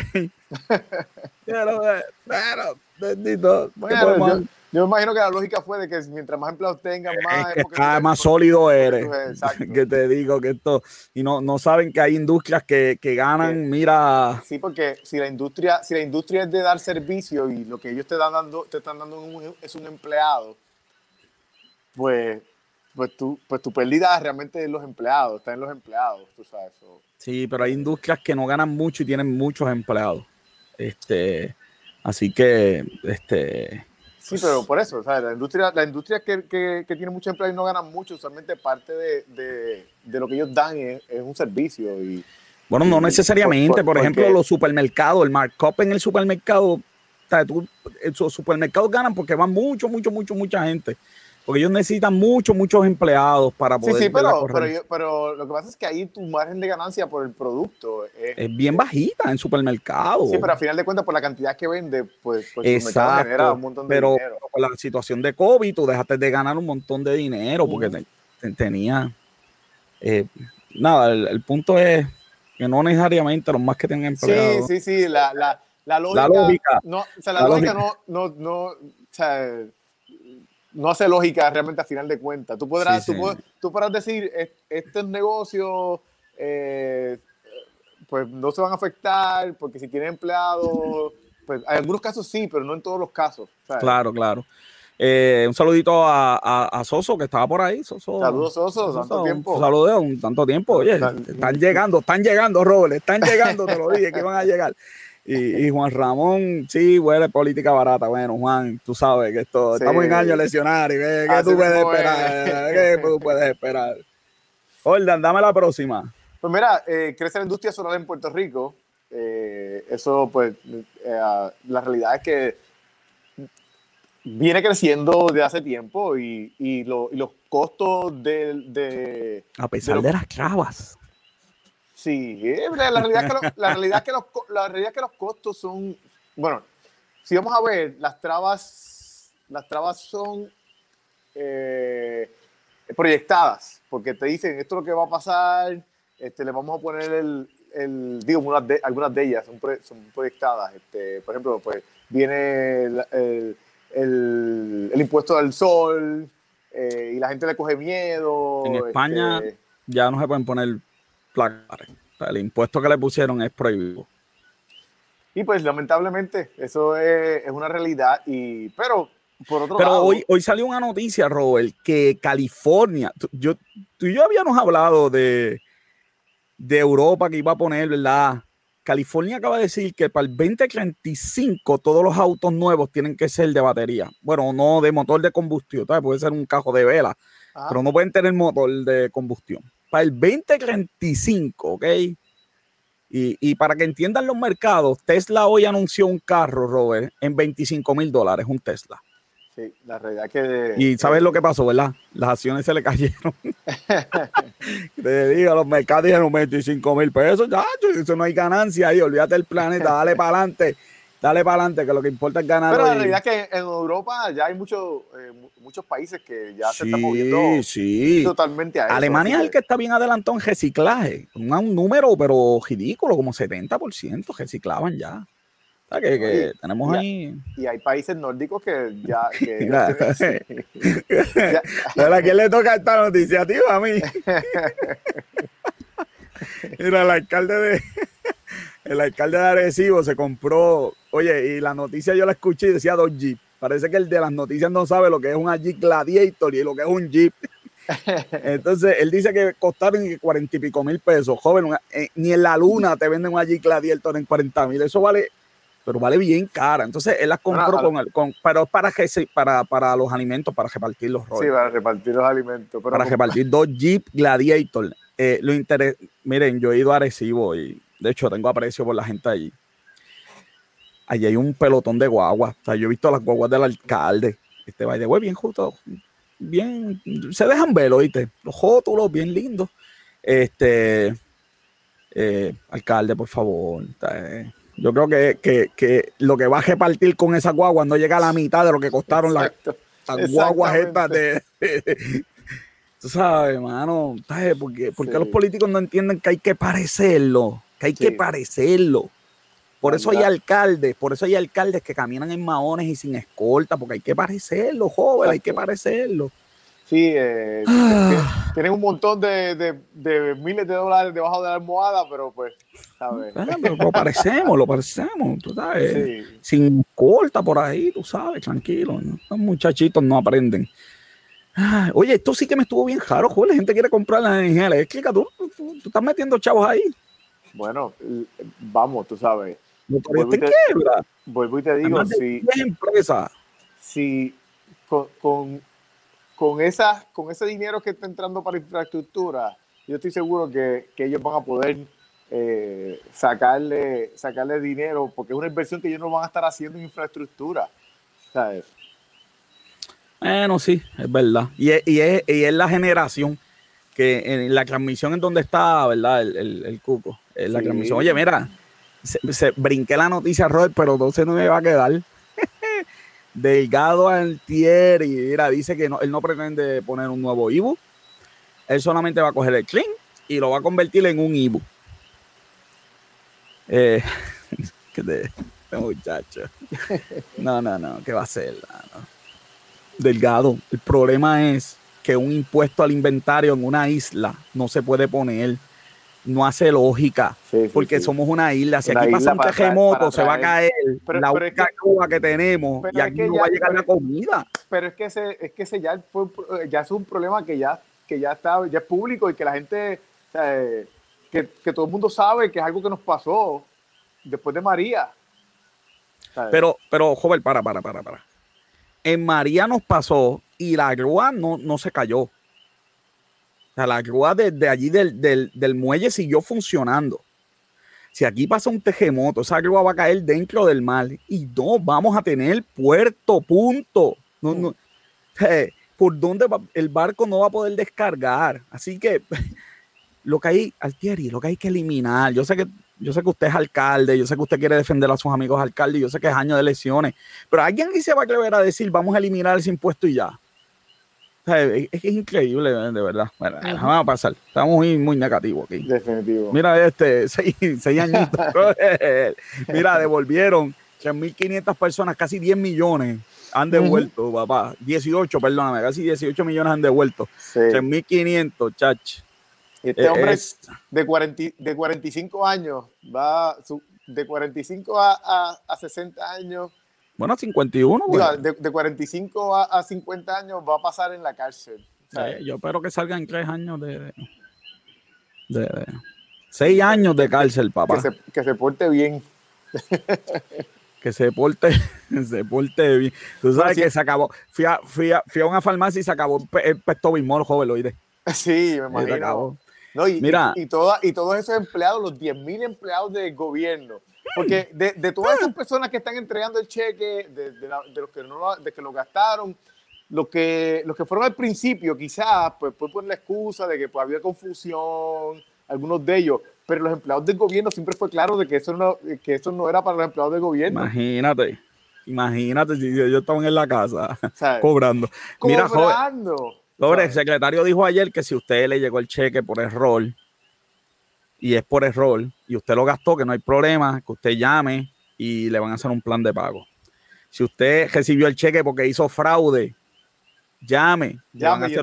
pero, eh, pero, bendito. Bueno, yo me imagino que la lógica fue de que mientras más empleados tengan, más. Es que más sólido eres. que te digo que esto. Y no, no saben que hay industrias que, que ganan, mira. Sí, porque si la industria, si la industria es de dar servicio y lo que ellos te están dando, te están dando es un empleado, pues, pues tu, pues tu pérdida realmente es los empleados, está en los empleados, tú sabes. Sí, pero hay industrias que no ganan mucho y tienen muchos empleados. Este, así que, este Sí, pero por eso, la industria, la industria que, que, tiene mucho empleo y no gana mucho, usualmente parte de, de, de lo que ellos dan es, es un servicio. Y, bueno, no necesariamente, por, ejemplo, los supermercados, el markup en el supermercado, los supermercados ganan porque van mucho, mucho, mucho, mucha gente. Porque ellos necesitan muchos, muchos empleados para poder. Sí, sí, pero, pero, lo que pasa es que ahí tu margen de ganancia por el producto es, bien bajita en supermercados. Sí, pero a final de cuentas, por la cantidad que vende, pues, pues mercado genera un montón de pero, dinero. Pero con la situación de COVID, tú dejaste de ganar un montón de dinero porque tenía. Eh, nada, el, punto es que no necesariamente los más que tengan empleados. Sí, sí, sí, la, la, la lógica. No, o sea, la, lógica, no, no, no, o sea, no hace lógica realmente a final de cuentas. Tú podrás, tú, podrás decir, estos negocios eh, pues no se van a afectar porque si tienen empleados, pues en algunos casos sí, pero no en todos los casos. Claro, claro. Eh, un saludito a, Soso que estaba por ahí. Saludos, Soso, tanto tiempo. Un saludo, un tanto tiempo. Oye, están llegando, están llegando, Robert, están llegando, te lo dije que van a llegar. Y, Juan Ramón, sí, huele política barata. Bueno, Juan, tú sabes que esto, estamos en año lesionario. ¿Qué, tú puedes esperar? ¿Qué tú puedes esperar? Jordan, dame la próxima. Pues mira, eh, crece la industria solar en Puerto Rico. Eh, eso, pues, eh, la realidad es que viene creciendo de hace tiempo y, y, los costos de, de A pesar de, de las clavas. Sí, la realidad, es que la, realidad que los, la realidad que los costos son, bueno, si vamos a ver, las trabas, las trabas son eh, proyectadas, porque te dicen esto es lo que va a pasar, este, le vamos a poner el, el digo, de, algunas de ellas son, son proyectadas, este, por ejemplo, pues viene el, el, el, impuesto del sol eh, y la gente le coge miedo. En España este, ya no se pueden poner el impuesto que le pusieron es prohibido. Y pues lamentablemente eso es, una realidad, y, pero por otro Pero lado, hoy, hoy salió una noticia, Robert, que California, tú, yo, tú y yo habíamos hablado de, de Europa que iba a poner, ¿verdad? California acaba de decir que para el 2035 todos los autos nuevos tienen que ser de batería. Bueno, no de motor de combustión, ¿sabes? puede ser un cajo de vela, ajá, pero no pueden tener motor de combustión. Para el 2035, ¿ok? Y, y para que entiendan los mercados, Tesla hoy anunció un carro, Robert, en 25 mil dólares, un Tesla. sí, la realidad que Y sabes lo que pasó, ¿verdad? Las acciones se le cayeron. Te digo, los mercados dijeron 25 mil pesos, ya, eso no hay ganancia ahí, olvídate del planeta, dale para adelante, dale para adelante, que lo que importa es ganar. Pero la realidad es que en Europa ya hay muchos eh, mu- muchos países que ya se están moviendo Sí, totalmente a eso. Alemania es el que está bien adelantado en reciclaje, un, un número pero ridículo, como 70% reciclaban ya. O sea, que, que tenemos ahí... Y hay países nórdicos que ya... Que Mira. ya- ¿A quién le toca esta noticia, tío? A mí. Mira, el alcalde de el alcalde de Arecibo se compró, oye, y la noticia yo la escuché y decía dos Jeep. Parece que el de las noticias no sabe lo que es una Jeep Gladiator y lo que es un Jeep. Entonces, él dice que costaron cuarenta y pico mil pesos. Joven, una- eh, ni en la luna te venden una Jeep Gladiator en 40 mil. Eso vale, pero vale bien cara. Entonces, él las compró con, el, con, pero para, que para, para los alimentos, para repartir los rollos sí, para repartir los alimentos. Pero para como- repartir dos Jeep Gladiator. Eh, lo interes- Miren, yo he ido a Arecibo y de hecho tengo aprecio por la gente allí. Allí hay un pelotón de guaguas. O sea, yo he visto las guaguas del alcalde. Este the way, bien justo, bien, se dejan ver, ¿oíste? Los jótulos bien lindos. Este, eh, alcalde, por favor. eh, yo creo que, que- que lo que va a repartir con esa guagua no llega a la mitad de lo que costaron las guaguas estas de. Tú sabes, hermano, ¿sabes? ¿Por qué, por qué Sí. los políticos no entienden que hay que parecerlo? Que hay Sí. que parecerlo. Por eso hay alcaldes, por eso hay alcaldes que caminan en maones y sin escolta, porque hay que parecerlo, joven, hay que parecerlo. Sí, eh, Ah. tienen un montón de, de- de miles de dólares debajo de la almohada, pero pues, ¿sabes? Ah, pero lo parecemos, lo parecemos, tú sabes. Sí. Sin escolta por ahí, tú sabes, tranquilo. ¿no? Los muchachitos no aprenden. Ay, oye, esto sí que me estuvo bien raro, joder. La gente quiere comprar la energía eléctrica. ¿Tú, tú, tú- tú estás metiendo chavos ahí. Bueno, vamos, tú sabes. Notoriedad Vuelvo y te- quiebra. Vuelvo y te digo, si, 10 empresas. si con, con, con, esa, con ese dinero que está entrando para infraestructura, yo estoy seguro que, que ellos van a poder eh, sacarle, sacarle dinero, porque es una inversión que ellos no van a estar haciendo en infraestructura. ¿sabes? Bueno, sí, es verdad. Y es, y es, y es la generación que en la transmisión en donde está, ¿verdad? El, el, el cuco. En la Sí. transmisión. Oye, mira, se, se- brinqué la noticia, Robert, pero entonces no me va a quedar. Delgado Altieri, mira, dice que no, él no pretende poner un nuevo Ibu. Él solamente va a coger el clean y lo va a convertir en un Ibu. Eh, que de, de muchacho. No, no, no, ¿qué va a hacer? No, no. Delgado, el problema es que un impuesto al inventario en una isla no se puede poner. No hace lógica, Sí, sí, porque sí. somos una isla. Si Una aquí pasa un terremoto, para se va a caer Pero- la pero es única que- grúa que tenemos pero y es aquí que no ya- va a llegar pero- la comida. Pero es que ese, es que ese ya fue ya es un problema que ya, que ya está, ya es público y que la gente, o sea, que, que todo el mundo sabe que es algo que nos pasó después de María. ¿sabes? Pero, pero, joven, para, para, para, para. En María nos pasó y la grúa no, no se cayó. O sea, la grúa desde allí del, del, del muelle siguió funcionando. Si aquí pasa un terremoto, esa grúa va a caer dentro del mar y no vamos a tener puerto, punto. No, no. Eh, ¿Por dónde va? El barco no va a poder descargar. Así que lo que hay, Altieri, lo que hay que eliminar. Yo sé que, yo sé que usted es alcalde, yo sé que usted quiere defender a sus amigos alcaldes, yo sé que es año de elecciones, pero alguien aquí se va a atrever a decir, vamos a eliminar ese impuesto y ya. Es, es que es increíble, de verdad. Bueno, vamos a pasar. Estamos muy, muy negativos aquí. Definitivo. Mira este, seis, seis añitos. Mira, devolvieron 3.500 personas, casi 10 millones han devuelto, papá. 18, perdóname, casi 18 millones han devuelto. Sí. 3.500, chach. Este hombre Es- de, 40, de 45 años va su- de 45 a, a, a 60 años Bueno, 51. Digo, de, de, 45 a, a, 50 años va a pasar en la cárcel. Sí, yo espero que salga en tres años de, de, de, seis años de cárcel, papá. Que se, que se porte bien. que se porte, se porte bien. Tú sabes que se acabó. Fui a, fui, a, fui a, una farmacia y se acabó el pesto bimol, joven, lo. Sí, me imagino. Se acabó. No, y, Mira, y, y, toda, y todos esos empleados, los 10 mil empleados del gobierno, porque de, de, todas esas personas que están entregando el cheque, de, de, la, de los que no de que lo gastaron, los que, los que fueron al principio, quizás, pues pueden poner la excusa de que pues, había confusión, algunos de ellos, pero los empleados del gobierno siempre fue claro de que eso no, que eso no era para los empleados del gobierno. Imagínate. Imagínate si yo estaba en la casa cobrando. Mira, cobrando. Joven, el secretario dijo ayer que si usted le llegó el cheque por error y es por error y usted lo gastó, que no hay problema, que usted llame y le van a hacer un plan de pago. Si usted recibió el cheque porque hizo fraude, llame. Llame y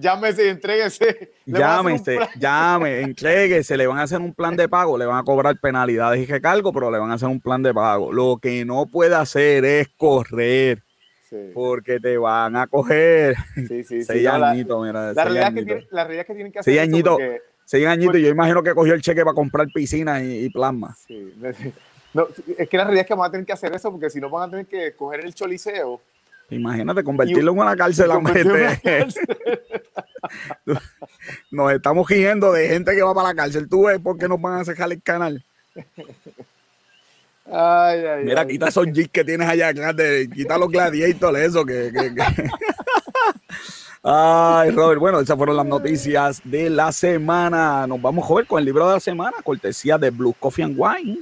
llámese y entréguese. Llámese, llame, entréguese, le van a hacer un plan de pago, le van a cobrar penalidades y recargo, pero le van a hacer un plan de pago. Lo que no puede hacer es correr. Sí. Porque te van a coger sí, sí, seis añitos, mira. La realidad, que tiene, la realidad que tienen que hacer seis añitos, porque, seis añitos, porque, yo imagino que cogió el cheque para comprar piscina y, y plasma. Sí. No, es que la realidad es que van a tener que hacer eso porque si no van a tener que coger el choliseo Imagínate convertirlo en una cárcel a Nos estamos riendo de gente que va para la cárcel. ¿Tú ves por qué nos van a cerrar el canal? Ay, ay, Mira, ay. quita esos jigs que tienes allá, quita los gladiators, eso que. que, que. Ay, Robert, bueno, esas fueron las noticias de la semana. Nos vamos a ver con el libro de la semana, cortesía de Blue Coffee and Wine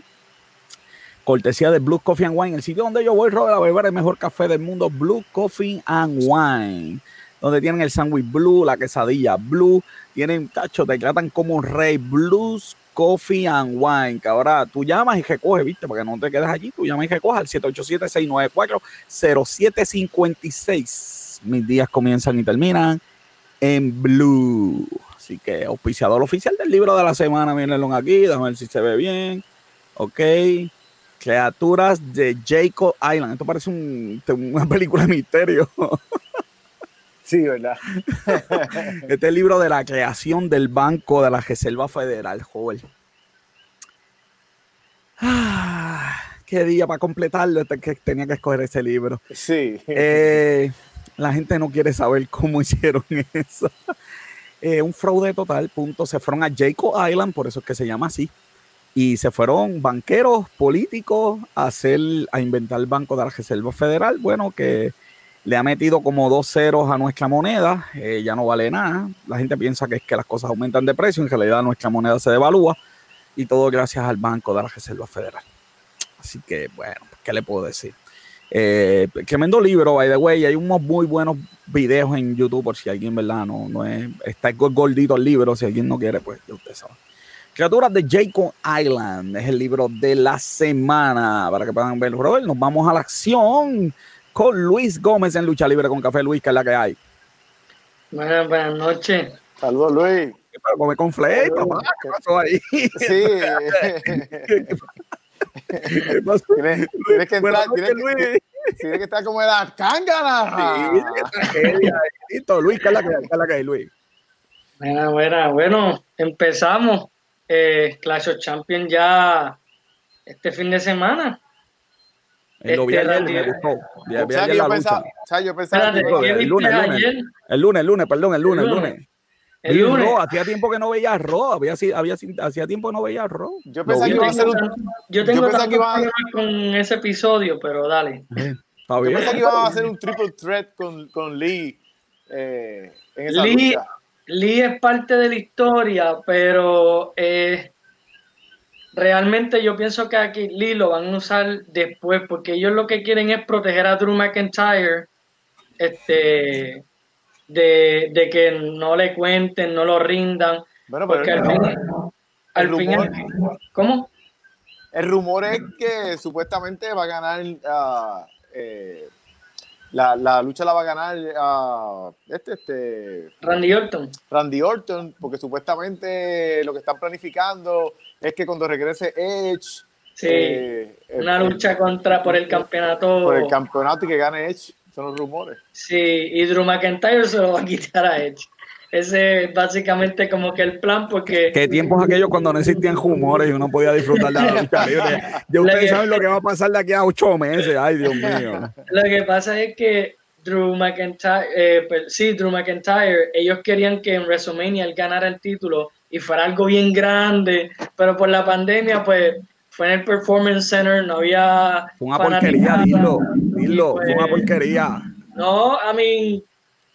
cortesía de Blue Coffee and Wine, el sitio donde yo voy, Robert, a beber el mejor café del mundo, Blue Coffee and Wine, donde tienen el sándwich blue, la quesadilla blue, tienen, tacho, te tratan como rey, Blues Coffee and Wine, que ahora tú llamas y recoges, viste, para que no te quedes allí, tú llamas y recoges al 787-694-0756. Mis días comienzan y terminan en Blue. Así que auspiciador oficial del libro de la semana, mírenlo aquí, déjame ver si se ve bien. Ok, Criaturas de Jacob Island. Esto parece un, una película de misterio. Sí, ¿verdad? este libro de la creación del Banco de la Reserva Federal, joven. Ah, qué día para completarlo este que tenía que escoger ese libro. Sí. Eh, la gente no quiere saber cómo hicieron eso. Eh, un fraude total, punto. Se fueron a Jacob Island, por eso es que se llama así y se fueron banqueros políticos a hacer, a inventar el Banco de la Reserva Federal, bueno, que le ha metido como dos ceros a nuestra moneda, eh, ya no vale nada. La gente piensa que es que las cosas aumentan de precio, en realidad nuestra moneda se devalúa y todo gracias al Banco de la Reserva Federal. Así que, bueno, ¿qué le puedo decir? Eh, tremendo libro, by the way, hay unos muy buenos videos en YouTube por si alguien, ¿verdad? No, no es, está gordito el libro, si alguien no quiere, pues ya usted sabe. Criaturas de Jacob Island es el libro de la semana. Para que puedan ver, Robert, nos vamos a la acción con Luis Gómez en Lucha Libre con Café Luis, que es la que hay. Buenas, buenas noches. Saludos, Luis. Para comer con Flay, papá. ¿Qué pasó ahí? Sí. ¿Qué pasó? Tienes, tienes que entrar, tienes que, tienes que estar como de la cángara. Sí, qué tragedia. Listo, Luis, ¿qué es la que hay? ¿Qué es la que hay, Luis? Buena, buena. Bueno, empezamos eh, Clash of Champions ya este fin de semana. Eh, lo vi Este, ayer, Randy- me gustó. Vi- vi O sea, ayer que la yo lucha. pensaba, o sea, yo pensaba Espérate, que- ¿qué el viste lunes, el lunes. El lunes, el lunes, perdón, el lunes, el El lunes. El hacía tiempo que no veía Raw, había, si- había, hacía tiempo que no veía Raw. yo pensaba que iba a ser un, Yo tengo que iba a- con ese episodio, pero dale. Está yo pensaba que iban a hacer un triple threat con, con Lee eh, en esa Lee, lucha. Lee es parte de la historia, pero eh, realmente yo pienso que aquí Lee lo van a usar después, porque ellos lo que quieren es proteger a Drew McIntyre este, de, de que no le cuenten, no lo rindan, Bueno, pero porque al fin, al fin, rumor, ¿cómo? el rumor es que supuestamente va a ganar ah, eh, la, la lucha la va a ganar ah, este, este Randy Orton. Randy Orton, porque supuestamente lo que están planificando es que cuando regrese Edge, Sí, eh, una lucha contra por el campeonato. Por el campeonato y que gane Edge, son los rumores. Sí, y Drew McIntyre se lo va a quitar a Edge. Ese es básicamente como que el plan, porque... ¿Qué tiempos aquellos cuando no existían humores y uno podía disfrutar de la lucha Ya ustedes saben lo que va a pasar de aquí a ocho meses. Ay, Dios mío. Lo que pasa es que Drew McIntyre, eh, pues, sí, Drew McIntyre, ellos querían que en WrestleMania él ganara el título y fuera algo bien grande, pero por la pandemia, pues fue en el Performance Center, no había. Fue una porquería, dilo, dilo, fue una pues, porquería. No, a mí,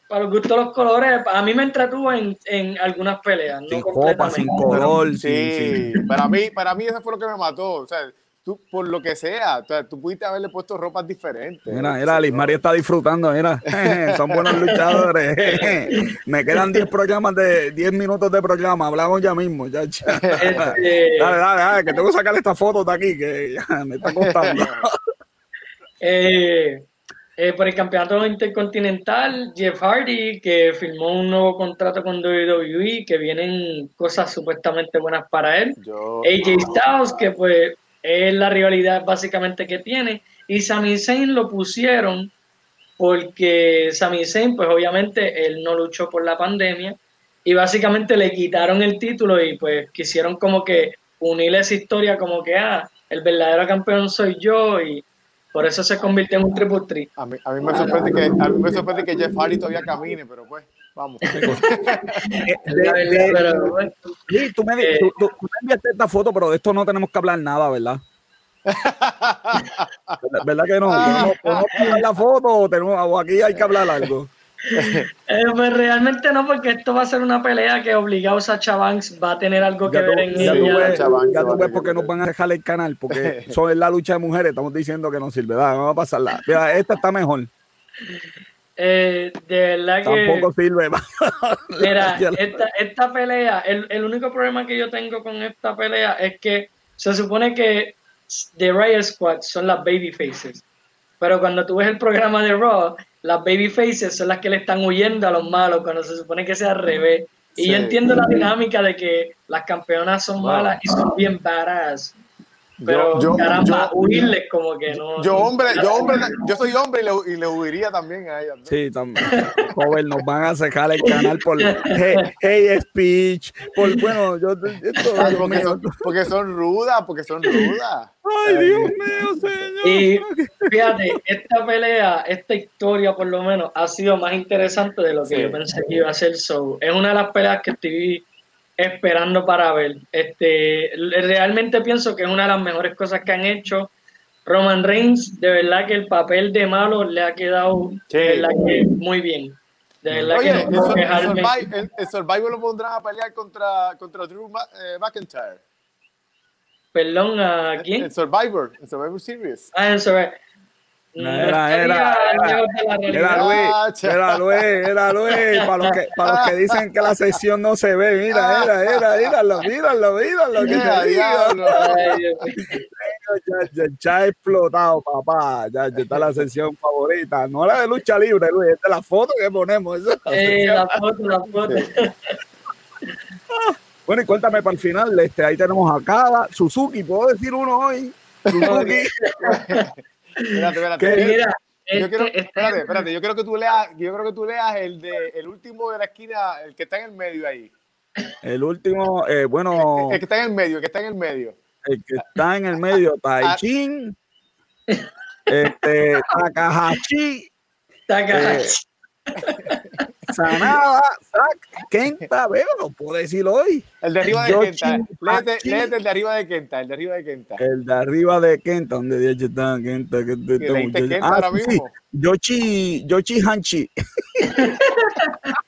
para los gustos los colores, a mí me entretuvo en, en algunas peleas. Sin copa, sin color, sí, sí. Para mí, para mí eso fue lo que me mató. O sea, tú, por lo que sea, tú pudiste haberle puesto ropas diferentes. Mira, mira, Liz María está disfrutando, mira, son buenos luchadores. Me quedan 10 programas de 10 minutos de programa, hablamos ya mismo, ya, este, Dale, dale, dale, que tengo que sacar esta foto de aquí, que ya me está costando. eh, eh, por el campeonato intercontinental, Jeff Hardy, que firmó un nuevo contrato con WWE, que vienen cosas supuestamente buenas para él. AJ Styles, que pues es la rivalidad básicamente que tiene. Y Sami Zayn lo pusieron porque Sami Zayn, pues obviamente él no luchó por la pandemia y básicamente le quitaron el título y pues quisieron como que unir esa historia como que, ah, el verdadero campeón soy yo y por eso se convirtió en un triple tri. A a mí me sorprende que, que Jeff Hardy todavía camine, pero pues, vamos. Sí, tú me, tú, tú, me enviaste esta foto, pero de esto no tenemos que hablar nada, ¿verdad? ¿Verdad que no? ¿Podemos, podemos hablar la foto o, tenemos, o aquí hay que hablar algo? Eh, pues realmente no, porque esto va a ser una pelea que obligado Sacha Banks va a tener algo que ver en ya ella. ya tú ves porque nos van a dejar el canal, porque son la lucha de mujeres, estamos diciendo que no sirve. vamos a pasarla. Mira, esta está mejor. Eh, de verdad que. Tampoco sirve. Mira, esta, esta pelea, el, el, único problema que yo tengo con esta pelea es que se supone que The Riot Squad son las baby faces. Pero cuando tú ves el programa de Raw, las baby faces son las que le están huyendo a los malos cuando se supone que sea al revés. Y yo entiendo la dinámica de que las campeonas son malas y son bien badass. Pero yo, caramba, huirles como que no. Yo, hombre, yo, hombre, yo soy hombre y le, y le huiría también a ellas. Sí, también. Joven, nos van a sacar el canal por hey, Speech. Por, bueno, yo. Esto, porque, son, porque, son, rudas, porque son rudas. Ay, Dios mío, señor. Y fíjate, esta pelea, esta historia por lo menos, ha sido más interesante de lo que yo pensé que iba a ser. So, es una de las peleas que estoy esperando para ver. Este, realmente pienso que es una de las mejores cosas que han hecho. Roman Reigns, de verdad que el papel de malo le ha quedado muy bien. De verdad que el, Survivor, lo pondrán a pelear contra, contra Drew eh, McIntyre. Perdón, ¿a quién? El Survivor, el Survivor Series. Ah, el Survivor. Era, era, era, Luis, era Luis, era Luis, para los, que, para los que dicen que la sesión no se ve, mira, era, era, míralo, míralo, míralo, que te digo. Ya, ya, ha explotado, papá, ya, ya, está la sesión favorita, no la de lucha libre, Luis, esta es la foto que ponemos. Eh, la foto, la foto. Bueno, y cuéntame para el final, este, ahí tenemos a Kaba, Suzuki, ¿puedo decir uno hoy? Suzuki. Espérate, espérate. Mira, yo quiero, este, espérate, espérate, yo quiero que tú leas, yo creo que tú leas el de el último de la esquina, el que está en el medio ahí. El último, eh, bueno. El, que está en el medio, el que está en el medio. El que está en el medio, Taichin, este, Takahashi. Takahashi. Sanada, Zack, Kenta, veo, lo puedo decir hoy. El de arriba de Kenta. Léete, léete, el de arriba de Kenta, el de arriba de Kenta. El de arriba de Kenta, donde de está Kenta. Que te, Kenta ah, ahora sí, mismo? Yoshi, Yoshi Hanchi.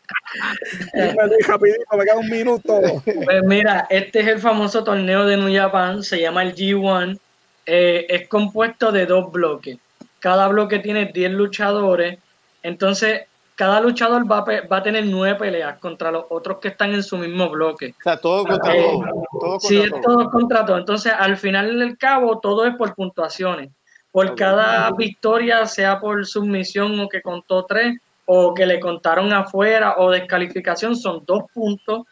me rapidito, me queda un minuto. Pues mira, este es el famoso torneo de New Japan, se llama el G1. Eh, es compuesto de dos bloques. Cada bloque tiene 10 luchadores. Entonces, cada luchador va a, va a, tener nueve peleas contra los otros que están en su mismo bloque. O sea, todo contra eh, todo. sí, es todo contra todo. Entonces, al final del cabo, todo es por puntuaciones. Por cada victoria, sea por submisión o que contó tres, o que le contaron afuera, o descalificación, son dos puntos.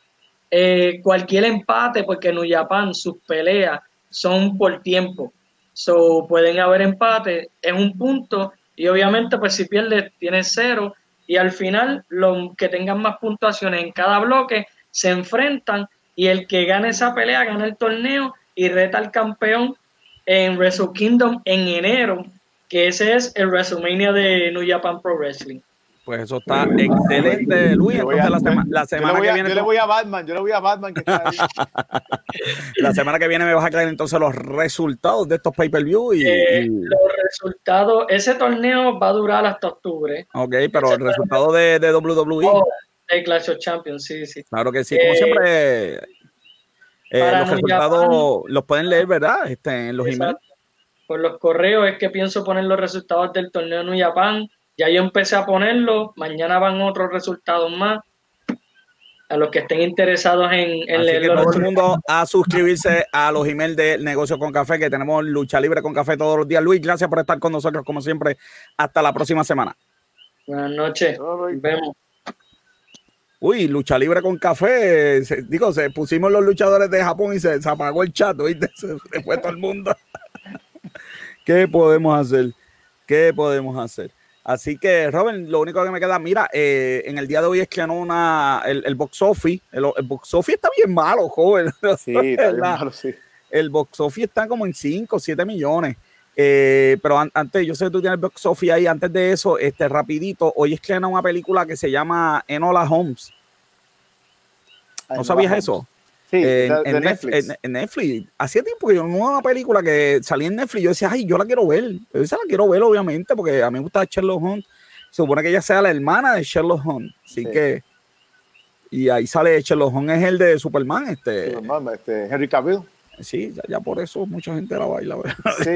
Eh, cualquier empate, porque en Japan sus peleas son por tiempo. So, pueden haber empate, es un punto y obviamente pues si pierdes tienes cero y al final los que tengan más puntuaciones en cada bloque se enfrentan y el que gane esa pelea gana el torneo y reta al campeón en Wrestle Kingdom en enero, que ese es el WrestleMania de New Japan Pro Wrestling. Pues eso está excelente, Luis. Entonces, la, semana que viene. Yo le voy a Batman, yo le voy a Batman que está ahí. la semana que viene me vas a traer entonces los resultados de estos pay-per-view. Y, eh, Los resultados, ese torneo va a durar hasta octubre. Ok, pero el resultado de, de WWE. Oh, de Clash of Champions, sí, sí. Claro que sí, como eh, siempre. Eh, los resultados los pueden leer, ¿verdad? Este, en los emails. Por los correos es que pienso poner los resultados del torneo New Japan ya yo empecé a ponerlo, mañana van otros resultados más. A los que estén interesados en, en leer todo el mundo a suscribirse a los emails de Negocio con Café, que tenemos lucha libre con café todos los días. Luis, gracias por estar con nosotros, como siempre. Hasta la próxima semana. Buenas noches. Nos vemos. Uy, lucha libre con café. digo, se pusimos los luchadores de Japón y se, apagó el chat, ¿viste? Se fue todo el mundo. ¿Qué podemos hacer? ¿Qué podemos hacer? Así que, Robin, lo único que me queda, mira, eh, en el día de hoy es que no una, el, box office, el, box office está bien malo, joven. Sí, está bien malo, sí. El box office está como en 5, 7 millones. Eh, pero antes, yo sé que tú tienes el box office ahí, antes de eso, este, rapidito, hoy es que una película que se llama Enola Holmes. ¿No sabías eso? En, Netflix. Hacía tiempo que yo no una película que salía en Netflix. Yo decía, ay, yo la quiero ver. Yo esa la quiero ver, obviamente, porque a mí me gusta Sherlock Holmes. Se supone que ella sea la hermana de Sherlock Holmes. Así que. Y ahí sale Sherlock Holmes, es el de Superman, este. este Henry Cavill. Sí, ya, por eso mucha gente la baila. Sí,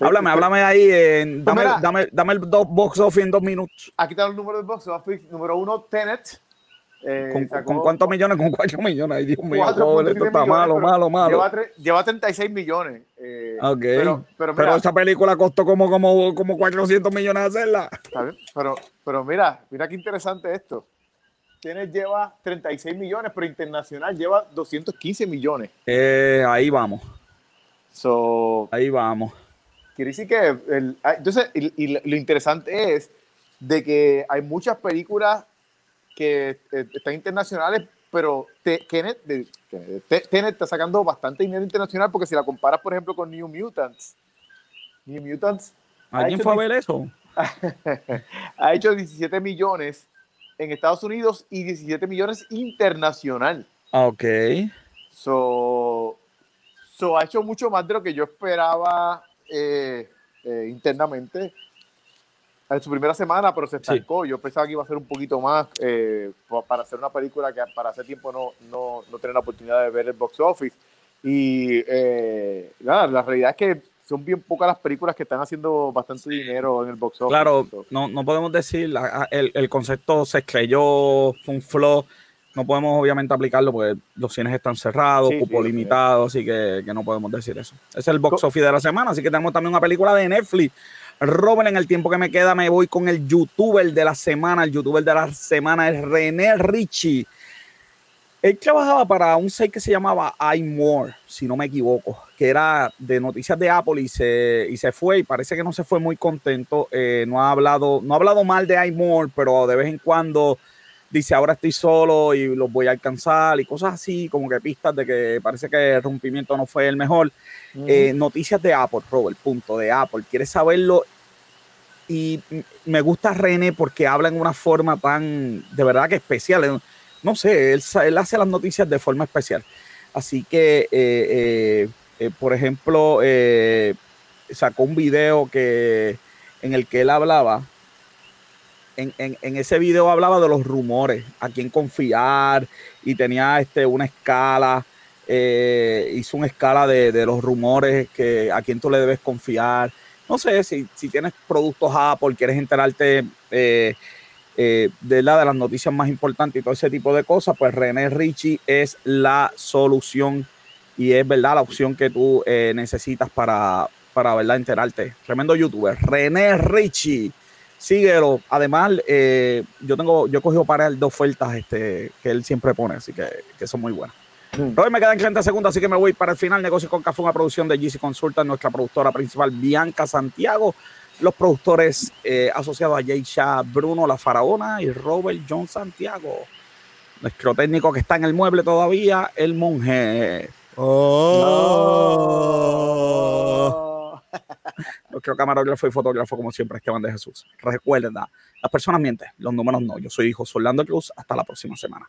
Háblame, háblame ahí. En, pues dame, dame, dame, el box office en dos minutos. Aquí está el número de box office. Número uno, Tenet. Eh, ¿Con, cuántos millones? Con cuatro millones. Ay, Dios mío, esto está malo, malo, malo. Lleva, 36 millones. Eh, ok. Pero, pero, esa película costó como, como, como 400 millones hacerla. Pero, pero mira, mira qué interesante esto. Tienes lleva 36 millones, pero internacional lleva 215 millones. Eh, ahí vamos. So, ahí vamos. Quiere decir que, el, ah, entonces, y lo interesante es de que hay muchas películas que eh, están internacionales, pero Tenet, está sacando bastante dinero internacional porque si la comparas, por ejemplo, con New Mutants, New Mutants. ¿Alguien fue a ver eso? ha hecho 17 millones en Estados Unidos y 17 millones internacional. Ok. So, so ha hecho mucho más de lo que yo esperaba eh, eh, internamente en su primera semana, pero se estancó. Yo pensaba que iba a ser un poquito más eh, para hacer una película que para hace tiempo no, no, no tenía la oportunidad de ver el box office. Y eh, nada, la realidad es que son bien pocas las películas que están haciendo bastante dinero en el box office. Claro, no, no podemos decir, el, el concepto se estrelló, fue un flow. No podemos obviamente aplicarlo porque los cines están cerrados, cupo limitado, así que, que, no podemos decir eso. Es el box office de la semana, así que tenemos también una película de Netflix Robert, en el tiempo que me queda, me voy con el youtuber de la semana. El youtuber de la semana es René Richie. Él trabajaba para un site que se llamaba iMore, si no me equivoco, que era de noticias de Apple y se, y se fue y parece que no se fue muy contento. Eh, no, ha hablado, no ha hablado mal de iMore, pero de vez en cuando dice ahora estoy solo y los voy a alcanzar y cosas así, como que pistas de que parece que el rompimiento no fue el mejor. Eh, noticias de Apple, Robert, punto de Apple. ¿Quieres saberlo? Y me gusta René porque habla en una forma tan, de verdad que especial. No sé, él, él hace las noticias de forma especial. Así que, eh, eh, por ejemplo, sacó un video que, en el que él hablaba en, ese video hablaba de los rumores, a quién confiar y tenía este, una escala, eh, hizo una escala de, los rumores que a quién tú le debes confiar. No sé si, tienes productos Apple, quieres enterarte eh, eh, de, la, de las noticias más importantes y todo ese tipo de cosas, pues René Richie es la solución y es verdad la opción que tú necesitas para, enterarte. Tremendo youtuber. René Richie síguelo. Además, eh, yo tengo, yo he cogido para él dos ofertas este, que él siempre pone, así que, que son muy buenas. Hoy me quedan 30 segundos, así que me voy para el final. Negocios con Café, una producción de GC Consulta, nuestra productora principal, Bianca Santiago. Los productores eh, asociados a Jay Bruno La Faraona y Robert John Santiago. Nuestro técnico que está en el mueble todavía, el monje. Oh. Nuestro camarógrafo y fotógrafo, como siempre, Esteban de Jesús. Recuerda, las personas mienten, los números no. Yo soy hijo Orlando Cruz. Hasta la próxima semana.